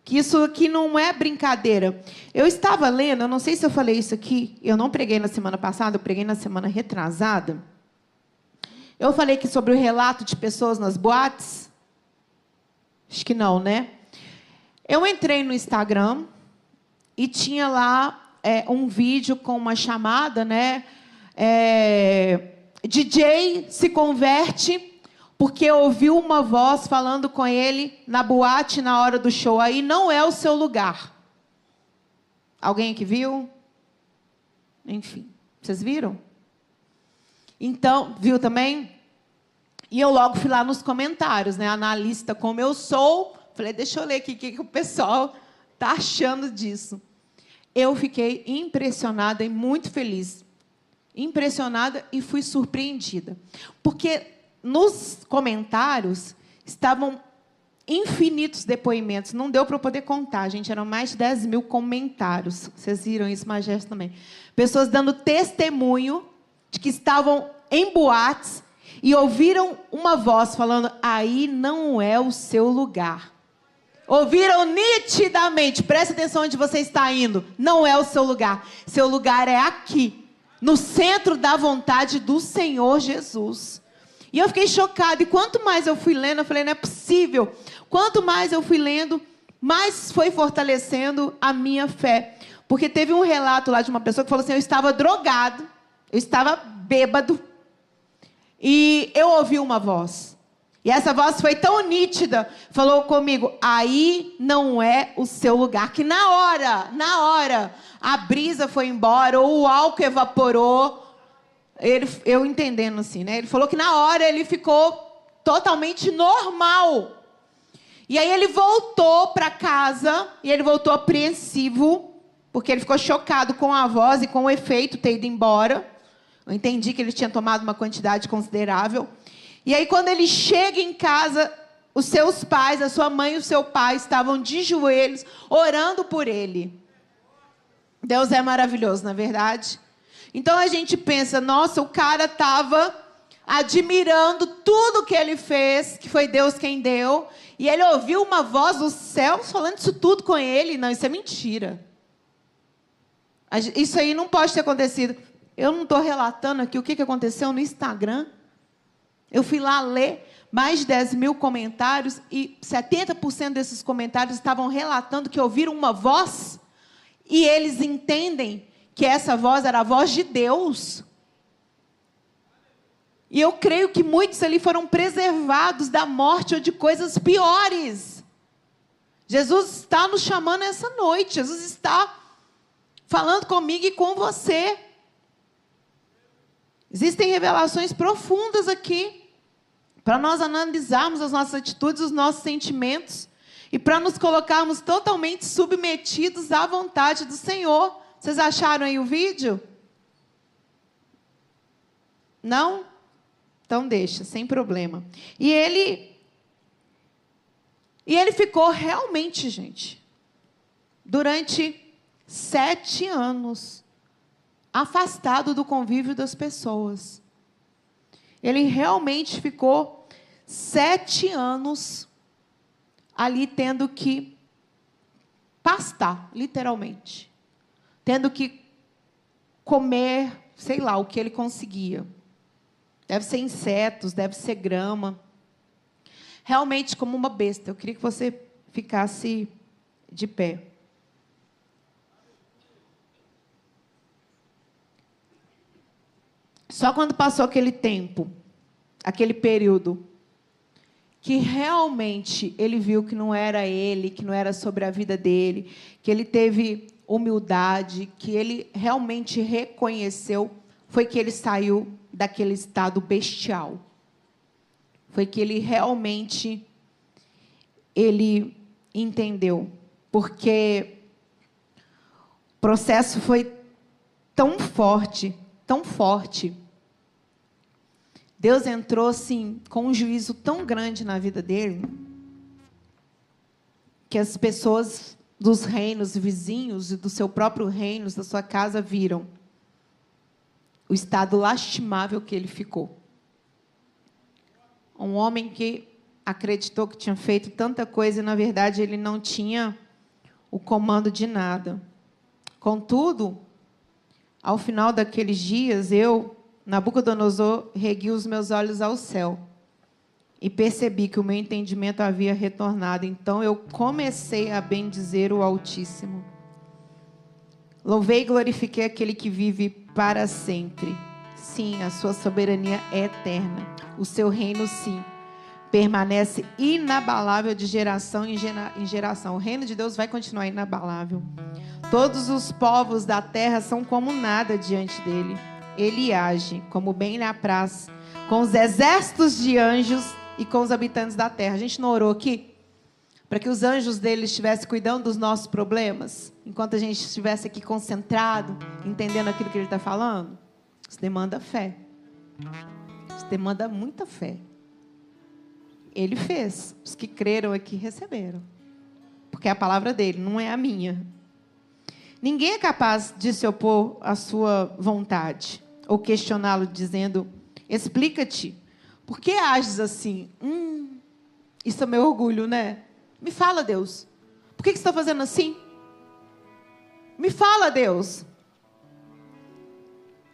Que isso aqui não é brincadeira. Eu estava lendo, eu não sei se eu falei isso aqui, eu não preguei na semana passada, eu preguei na semana retrasada. Eu falei aqui sobre o relato de pessoas nas boates. Acho que não, né? Eu entrei no Instagram e tinha lá é, um vídeo com uma chamada, né? É, DJ se converte porque ouviu uma voz falando com ele na boate na hora do show. Aí não é o seu lugar. Alguém que viu? Enfim, vocês viram? Então, viu também? E eu logo fui lá nos comentários, né? Analista como eu sou. Falei, deixa eu ler aqui o que, que o pessoal está achando disso. Eu fiquei impressionada e muito feliz impressionada e fui surpreendida. Porque nos comentários estavam infinitos depoimentos. Não deu para eu poder contar, gente. Eram mais de 10 mil comentários. Vocês viram isso, Majeste também. Pessoas dando testemunho de que estavam em boates e ouviram uma voz falando: aí não é o seu lugar. Ouviram nitidamente, presta atenção onde você está indo. Não é o seu lugar. Seu lugar é aqui no centro da vontade do Senhor Jesus. E eu fiquei chocada. E quanto mais eu fui lendo, eu falei, não é possível. Quanto mais eu fui lendo, mais foi fortalecendo a minha fé. Porque teve um relato lá de uma pessoa que falou assim: eu estava drogado, eu estava bêbado, e eu ouvi uma voz. E essa voz foi tão nítida, falou comigo: aí não é o seu lugar. Que na hora, na hora, a brisa foi embora, ou o álcool evaporou. Ele, eu entendendo assim, né? Ele falou que na hora ele ficou totalmente normal. E aí ele voltou para casa e ele voltou apreensivo, porque ele ficou chocado com a voz e com o efeito ter ido embora. Eu entendi que ele tinha tomado uma quantidade considerável. E aí, quando ele chega em casa, os seus pais, a sua mãe e o seu pai estavam de joelhos orando por ele. Deus é maravilhoso, na é verdade. Então a gente pensa, nossa, o cara estava admirando tudo que ele fez, que foi Deus quem deu, e ele ouviu uma voz do céu falando isso tudo com ele. Não, isso é mentira. Isso aí não pode ter acontecido. Eu não estou relatando aqui o que aconteceu no Instagram. Eu fui lá ler mais de 10 mil comentários e 70% desses comentários estavam relatando que ouviram uma voz e eles entendem que essa voz era a voz de Deus. E eu creio que muitos ali foram preservados da morte ou de coisas piores. Jesus está nos chamando essa noite. Jesus está falando comigo e com você. Existem revelações profundas aqui para nós analisarmos as nossas atitudes, os nossos sentimentos e para nos colocarmos totalmente submetidos à vontade do Senhor. Vocês acharam aí o vídeo? Não? Então deixa, sem problema. E ele e ele ficou realmente, gente, durante sete anos afastado do convívio das pessoas. Ele realmente ficou sete anos ali tendo que pastar, literalmente. Tendo que comer, sei lá, o que ele conseguia. Deve ser insetos, deve ser grama realmente como uma besta. Eu queria que você ficasse de pé. Só quando passou aquele tempo, aquele período, que realmente ele viu que não era ele, que não era sobre a vida dele, que ele teve humildade, que ele realmente reconheceu, foi que ele saiu daquele estado bestial foi que ele realmente ele entendeu, porque o processo foi tão forte, tão forte. Deus entrou assim com um juízo tão grande na vida dele que as pessoas dos reinos vizinhos e do seu próprio reino, da sua casa, viram o estado lastimável que ele ficou. Um homem que acreditou que tinha feito tanta coisa e, na verdade, ele não tinha o comando de nada. Contudo, ao final daqueles dias, eu, Nabucodonosor, regui os meus olhos ao céu e percebi que o meu entendimento havia retornado. Então eu comecei a bendizer o Altíssimo. Louvei e glorifiquei aquele que vive para sempre. Sim, a sua soberania é eterna. O seu reino, sim, permanece inabalável de geração em geração. O reino de Deus vai continuar inabalável. Todos os povos da terra são como nada diante dele. Ele age como bem lhe apraz, com os exércitos de anjos e com os habitantes da terra. A gente não orou aqui? Para que os anjos dele estivessem cuidando dos nossos problemas, enquanto a gente estivesse aqui concentrado, entendendo aquilo que ele está falando? Isso demanda fé. Isso demanda muita fé. Ele fez. Os que creram aqui receberam. Porque é a palavra dele, não é a minha. Ninguém é capaz de se opor à sua vontade ou questioná-lo dizendo: explica-te. Por que ages assim? Hum, isso é meu orgulho, né? Me fala, Deus. Por que, que você está fazendo assim? Me fala, Deus.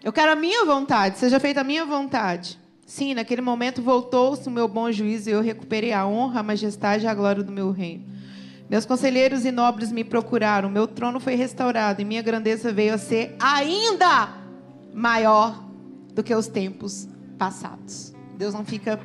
Eu quero a minha vontade, seja feita a minha vontade. Sim, naquele momento voltou-se o meu bom juízo e eu recuperei a honra, a majestade e a glória do meu reino. Meus conselheiros e nobres me procuraram, meu trono foi restaurado e minha grandeza veio a ser ainda maior do que os tempos passados. Deus não fica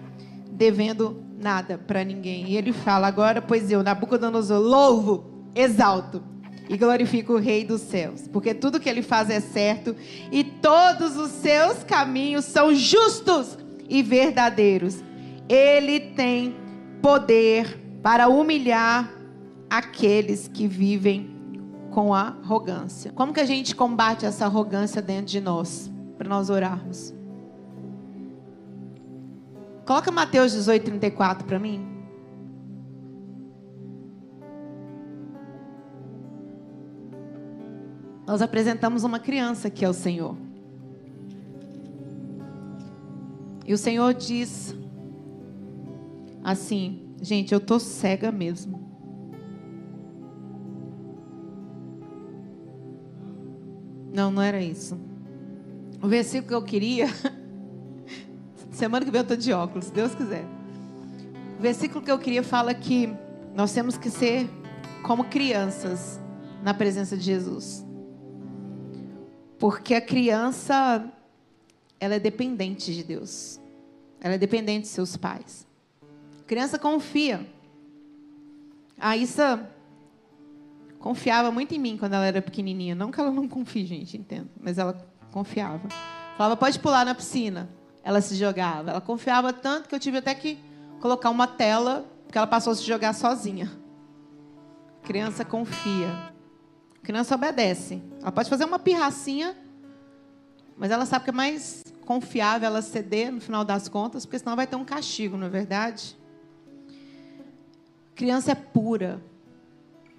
devendo nada para ninguém. E ele fala agora, pois eu, Nabucodonosor, louvo, exalto e glorifico o Rei dos céus, porque tudo que ele faz é certo e todos os seus caminhos são justos e verdadeiros. Ele tem poder para humilhar aqueles que vivem com arrogância. Como que a gente combate essa arrogância dentro de nós? Para nós orarmos. Coloca Mateus 18, 34 para mim. nós apresentamos uma criança que é o Senhor. E o Senhor diz assim: gente, eu tô cega mesmo. Não, não era isso. O versículo que eu queria. Semana que vem eu estou de óculos, se Deus quiser. O versículo que eu queria fala que nós temos que ser como crianças na presença de Jesus. Porque a criança, ela é dependente de Deus. Ela é dependente de seus pais. A criança confia. A Issa confiava muito em mim quando ela era pequenininha. Não que ela não confie, gente, entendo. Mas ela confiava. Falava, pode pular na piscina. Ela se jogava. Ela confiava tanto que eu tive até que colocar uma tela, porque ela passou a se jogar sozinha. Criança confia. Criança obedece. Ela pode fazer uma pirracinha, mas ela sabe que é mais confiável ela ceder no final das contas, porque senão vai ter um castigo, não é verdade? criança é pura.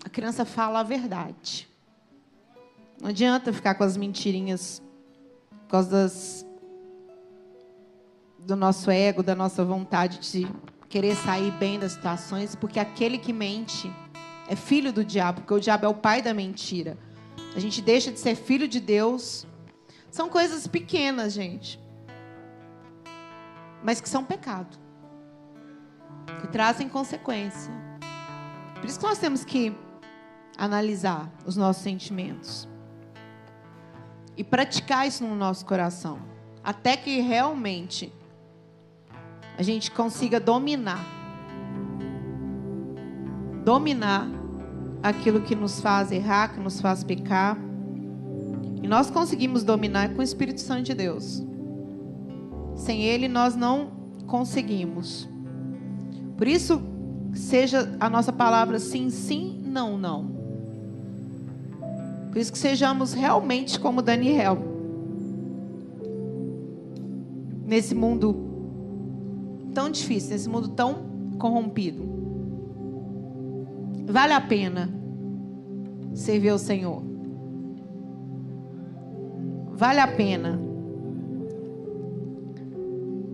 A criança fala a verdade. Não adianta ficar com as mentirinhas por causa das, do nosso ego, da nossa vontade de querer sair bem das situações, porque aquele que mente é filho do diabo, porque o diabo é o pai da mentira. A gente deixa de ser filho de Deus. São coisas pequenas, gente, mas que são pecado, que trazem consequência. Por isso que nós temos que analisar os nossos sentimentos e praticar isso no nosso coração, até que realmente a gente consiga dominar dominar aquilo que nos faz errar, que nos faz pecar. E nós conseguimos dominar com o Espírito Santo de Deus. Sem ele nós não conseguimos. Por isso, seja a nossa palavra sim, sim, não, não. Por isso que sejamos realmente como Daniel. Nesse mundo tão difícil, nesse mundo tão corrompido. Vale a pena servir ao Senhor. Vale a pena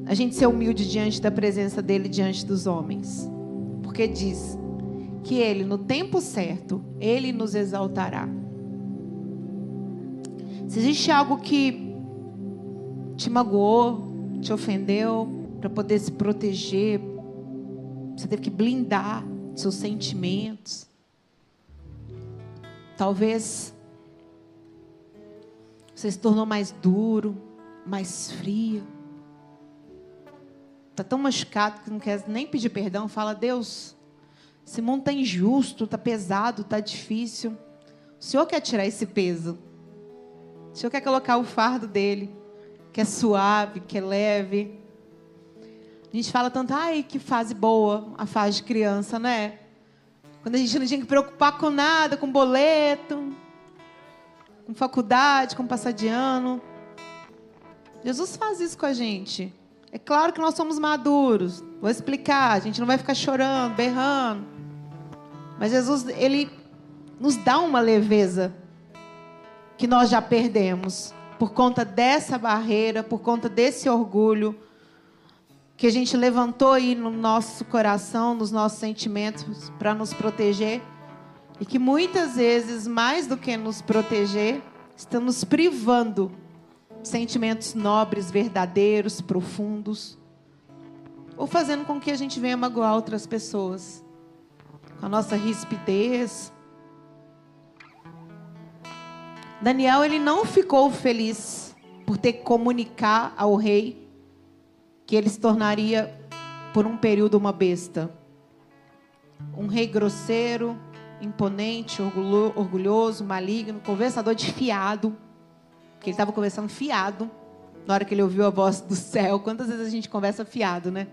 a gente ser humilde diante da presença dele, diante dos homens porque diz que ele, no tempo certo, ele nos exaltará. Se existe algo que te magoou, te ofendeu, para poder se proteger, você teve que blindar seus sentimentos. Talvez você se tornou mais duro, mais frio está tão machucado que não quer nem pedir perdão, fala: Deus, esse mundo está injusto, está pesado, está difícil. O Senhor quer tirar esse peso. O Senhor quer colocar o fardo dele, que é suave, que é leve. A gente fala tanto, ai, que fase boa, a fase de criança, né? Quando a gente não tinha que preocupar com nada, com boleto, com faculdade, com passar de ano. Jesus faz isso com a gente. É claro que nós somos maduros. Vou explicar. A gente não vai ficar chorando, berrando. Mas Jesus, ele nos dá uma leveza que nós já perdemos por conta dessa barreira, por conta desse orgulho que a gente levantou aí no nosso coração, nos nossos sentimentos para nos proteger e que muitas vezes, mais do que nos proteger, estamos privando sentimentos nobres, verdadeiros, profundos, ou fazendo com que a gente venha magoar outras pessoas com a nossa rispidez. Daniel ele não ficou feliz por ter que comunicar ao rei que ele se tornaria por um período uma besta. Um rei grosseiro, imponente, orgulhoso, maligno, conversador de fiado que ele estava conversando fiado na hora que ele ouviu a voz do céu. Quantas vezes a gente conversa fiado, né?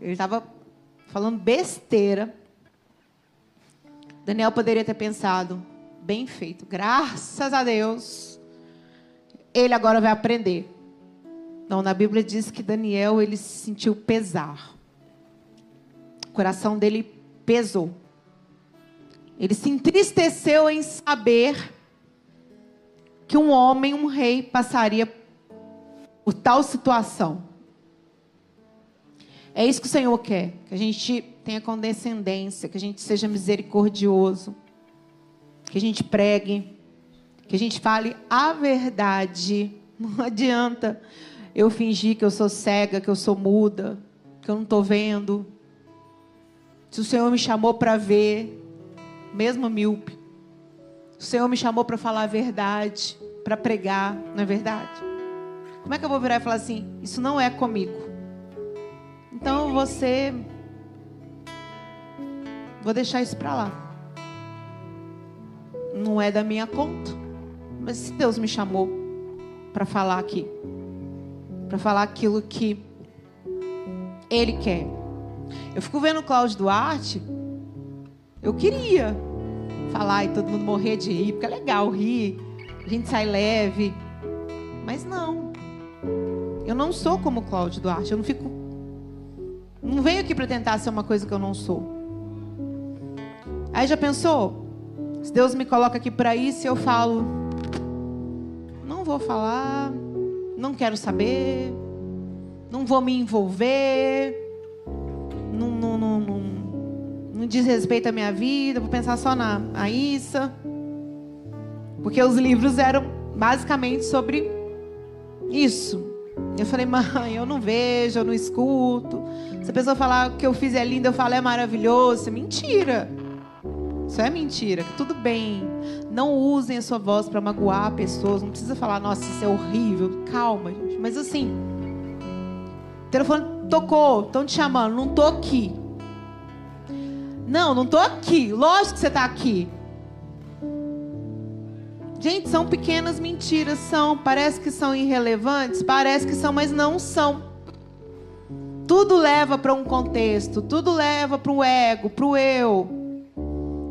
Ele estava falando besteira. Daniel poderia ter pensado, bem feito, graças a Deus, ele agora vai aprender. Não, na Bíblia diz que Daniel ele se sentiu pesar. O coração dele pesou. Ele se entristeceu em saber que um homem, um rei, passaria por tal situação. É isso que o Senhor quer, que a gente tenha condescendência, que a gente seja misericordioso, que a gente pregue, que a gente fale a verdade. Não adianta eu fingir que eu sou cega, que eu sou muda, que eu não estou vendo. Se o Senhor me chamou para ver, mesmo míope, o Senhor me chamou para falar a verdade, para pregar, não é verdade? Como é que eu vou virar e falar assim: Isso não é comigo? Então você. Vou deixar isso para lá. Não é da minha conta. Mas se Deus me chamou para falar aqui, para falar aquilo que Ele quer. Eu fico vendo o Cláudio Duarte, eu queria falar e todo mundo morrer de rir, porque é legal rir, a gente sai leve. Mas não. Eu não sou como o Cláudio Duarte, eu não fico. Não venho aqui para tentar ser uma coisa que eu não sou. Aí já pensou? Se Deus me coloca aqui para isso, eu falo, não vou falar, não quero saber, não vou me envolver, não, não, não, não, não diz respeito à minha vida, vou pensar só na a Issa. Porque os livros eram basicamente sobre isso. Eu falei, mãe, eu não vejo, eu não escuto. Se a pessoa falar que eu fiz é lindo, eu falo é maravilhoso. Mentira. Isso é mentira. Tudo bem. Não usem a sua voz para magoar pessoas. Não precisa falar, nossa, isso é horrível. Calma, gente. Mas assim, o telefone tocou, estão te chamando, não tô aqui. Não, não tô aqui. Lógico que você está aqui. Gente, são pequenas mentiras, são. Parece que são irrelevantes, parece que são, mas não são. Tudo leva para um contexto, tudo leva para o ego, para o eu.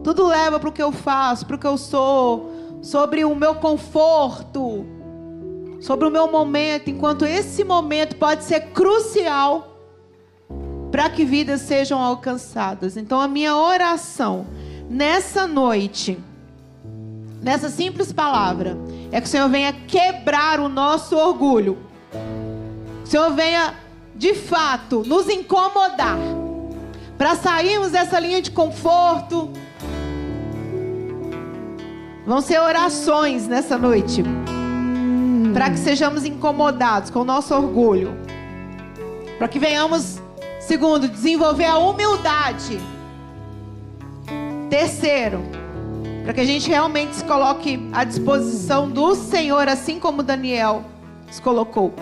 Tudo leva para o que eu faço, para o que eu sou, sobre o meu conforto, sobre o meu momento, enquanto esse momento pode ser crucial para que vidas sejam alcançadas. Então, a minha oração nessa noite, nessa simples palavra, é que o Senhor venha quebrar o nosso orgulho. O Senhor venha, de fato, nos incomodar. Para sairmos dessa linha de conforto, Vão ser orações nessa noite. Para que sejamos incomodados com o nosso orgulho. Para que venhamos, segundo, desenvolver a humildade. Terceiro, para que a gente realmente se coloque à disposição do Senhor, assim como Daniel se colocou.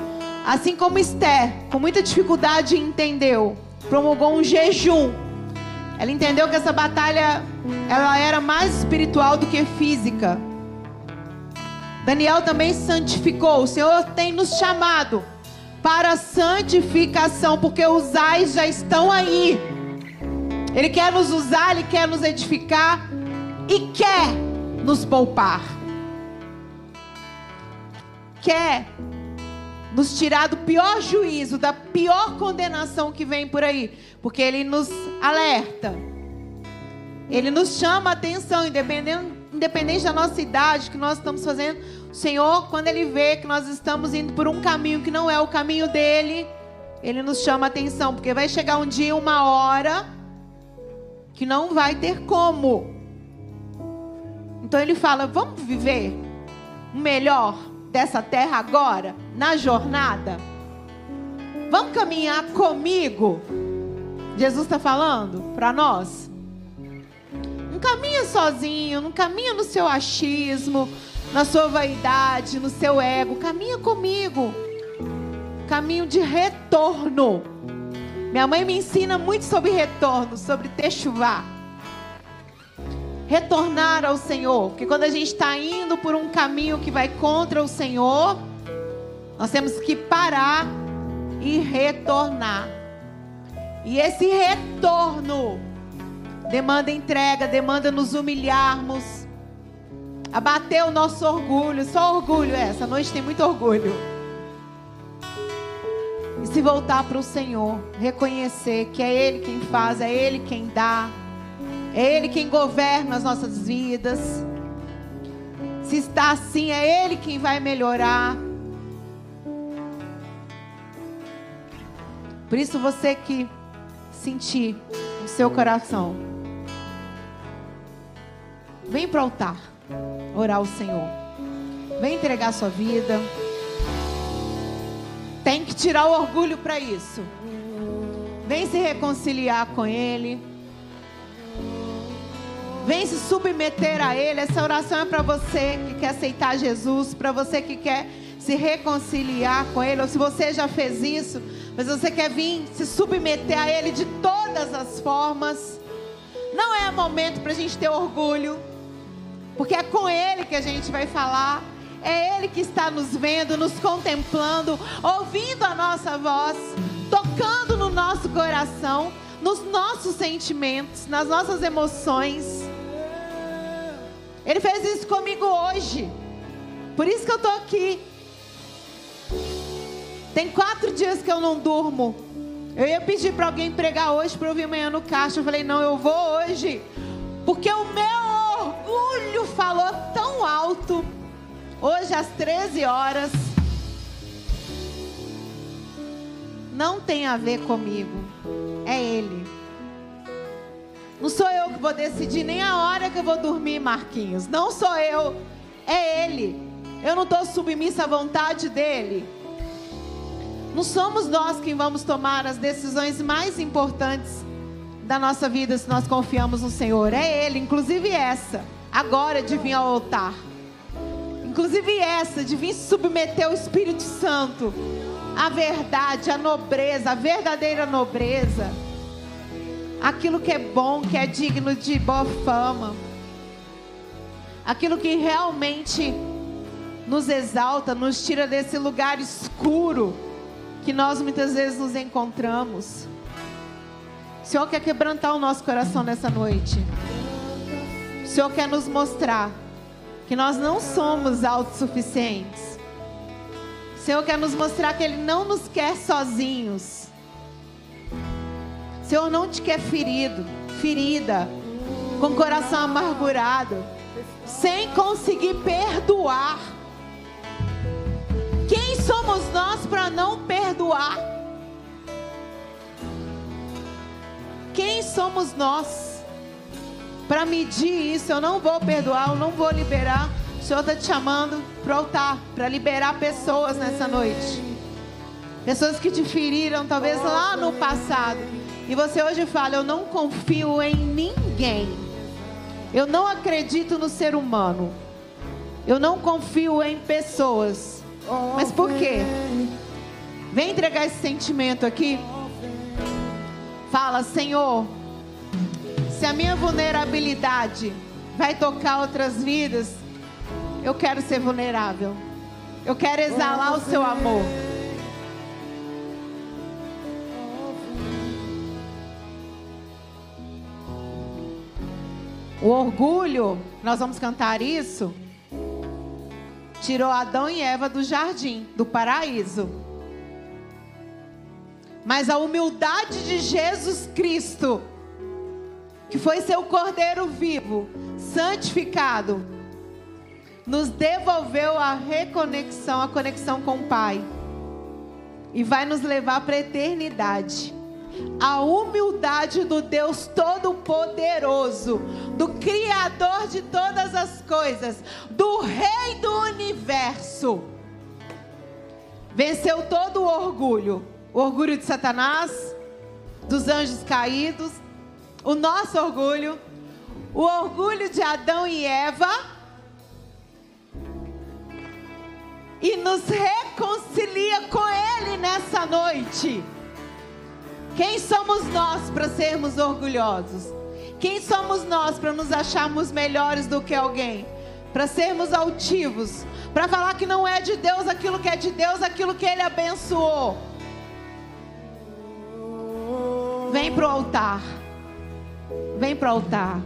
Assim como Esther, com muita dificuldade, entendeu, promulgou um jejum ela entendeu que essa batalha ela era mais espiritual do que física. Daniel também santificou. O Senhor tem nos chamado para santificação, porque os ais já estão aí. Ele quer nos usar, ele quer nos edificar e quer nos poupar. Quer nos tirar do pior juízo, da pior condenação que vem por aí, porque ele nos alerta. Ele nos chama a atenção, independente, independente da nossa idade, que nós estamos fazendo. O Senhor, quando Ele vê que nós estamos indo por um caminho que não é o caminho dele, Ele nos chama a atenção, porque vai chegar um dia, uma hora, que não vai ter como. Então Ele fala: vamos viver o melhor dessa terra agora, na jornada? Vamos caminhar comigo? Jesus está falando para nós. Não caminha sozinho, não caminha no seu achismo, na sua vaidade, no seu ego. Caminha comigo. Caminho de retorno. Minha mãe me ensina muito sobre retorno, sobre techuvá. Retornar ao Senhor. Porque quando a gente está indo por um caminho que vai contra o Senhor, nós temos que parar e retornar. E esse retorno demanda entrega, demanda nos humilharmos, abater o nosso orgulho. Só orgulho é, essa noite tem muito orgulho. E se voltar para o Senhor, reconhecer que é Ele quem faz, é Ele quem dá, é Ele quem governa as nossas vidas. Se está assim, é Ele quem vai melhorar. Por isso, você que sentir no seu coração, vem para o altar orar ao Senhor. Vem entregar sua vida. Tem que tirar o orgulho para isso. Vem se reconciliar com Ele. Vem se submeter a Ele. Essa oração é para você que quer aceitar Jesus, para você que quer se reconciliar com Ele. Ou se você já fez isso, mas você quer vir se submeter a Ele de todas as formas. Não é momento para a gente ter orgulho. Porque é com Ele que a gente vai falar. É Ele que está nos vendo, nos contemplando, ouvindo a nossa voz, tocando no nosso coração, nos nossos sentimentos, nas nossas emoções. Ele fez isso comigo hoje. Por isso que eu estou aqui. Tem quatro dias que eu não durmo. Eu ia pedir para alguém pregar hoje para eu vir amanhã no caixa. Eu falei, não, eu vou hoje. Porque o meu orgulho falou tão alto. Hoje às 13 horas. Não tem a ver comigo. É Ele. Não sou eu que vou decidir nem a hora que eu vou dormir, Marquinhos. Não sou eu. É Ele. Eu não estou submissa à vontade dEle. Não somos nós quem vamos tomar as decisões mais importantes da nossa vida se nós confiamos no Senhor. É Ele, inclusive essa, agora de vir ao altar. Inclusive essa, de vir submeter o Espírito Santo à verdade, à nobreza, à verdadeira nobreza. Aquilo que é bom, que é digno de boa fama. Aquilo que realmente nos exalta, nos tira desse lugar escuro que nós muitas vezes nos encontramos. O Senhor quer quebrantar o nosso coração nessa noite. O Senhor quer nos mostrar que nós não somos autossuficientes. O Senhor quer nos mostrar que Ele não nos quer sozinhos. O Senhor não te quer ferido, ferida, com coração amargurado, sem conseguir perdoar. Quem somos nós para não perdoar? Quem somos nós para medir isso? Eu não vou perdoar, eu não vou liberar. O Senhor está te chamando para altar, para liberar pessoas nessa noite. Pessoas que te feriram, talvez lá no passado. E você hoje fala: Eu não confio em ninguém. Eu não acredito no ser humano. Eu não confio em pessoas. Mas por quê? Vem entregar esse sentimento aqui. Fala, Senhor, se a minha vulnerabilidade vai tocar outras vidas, eu quero ser vulnerável. Eu quero exalar o seu amor. O orgulho, nós vamos cantar isso tirou Adão e Eva do jardim, do paraíso. Mas a humildade de Jesus Cristo, que foi seu cordeiro vivo, santificado, nos devolveu a reconexão, a conexão com o Pai. E vai nos levar para a eternidade a humildade do Deus Todo-Poderoso, do Criador de todas as coisas, do Rei do universo. Venceu todo o orgulho o orgulho de Satanás, dos anjos caídos, o nosso orgulho, o orgulho de Adão e Eva. E nos reconcilia com Ele nessa noite. Quem somos nós para sermos orgulhosos? Quem somos nós para nos acharmos melhores do que alguém? Para sermos altivos? Para falar que não é de Deus aquilo que é de Deus, aquilo que Ele abençoou? Vem para o altar. Vem para o altar.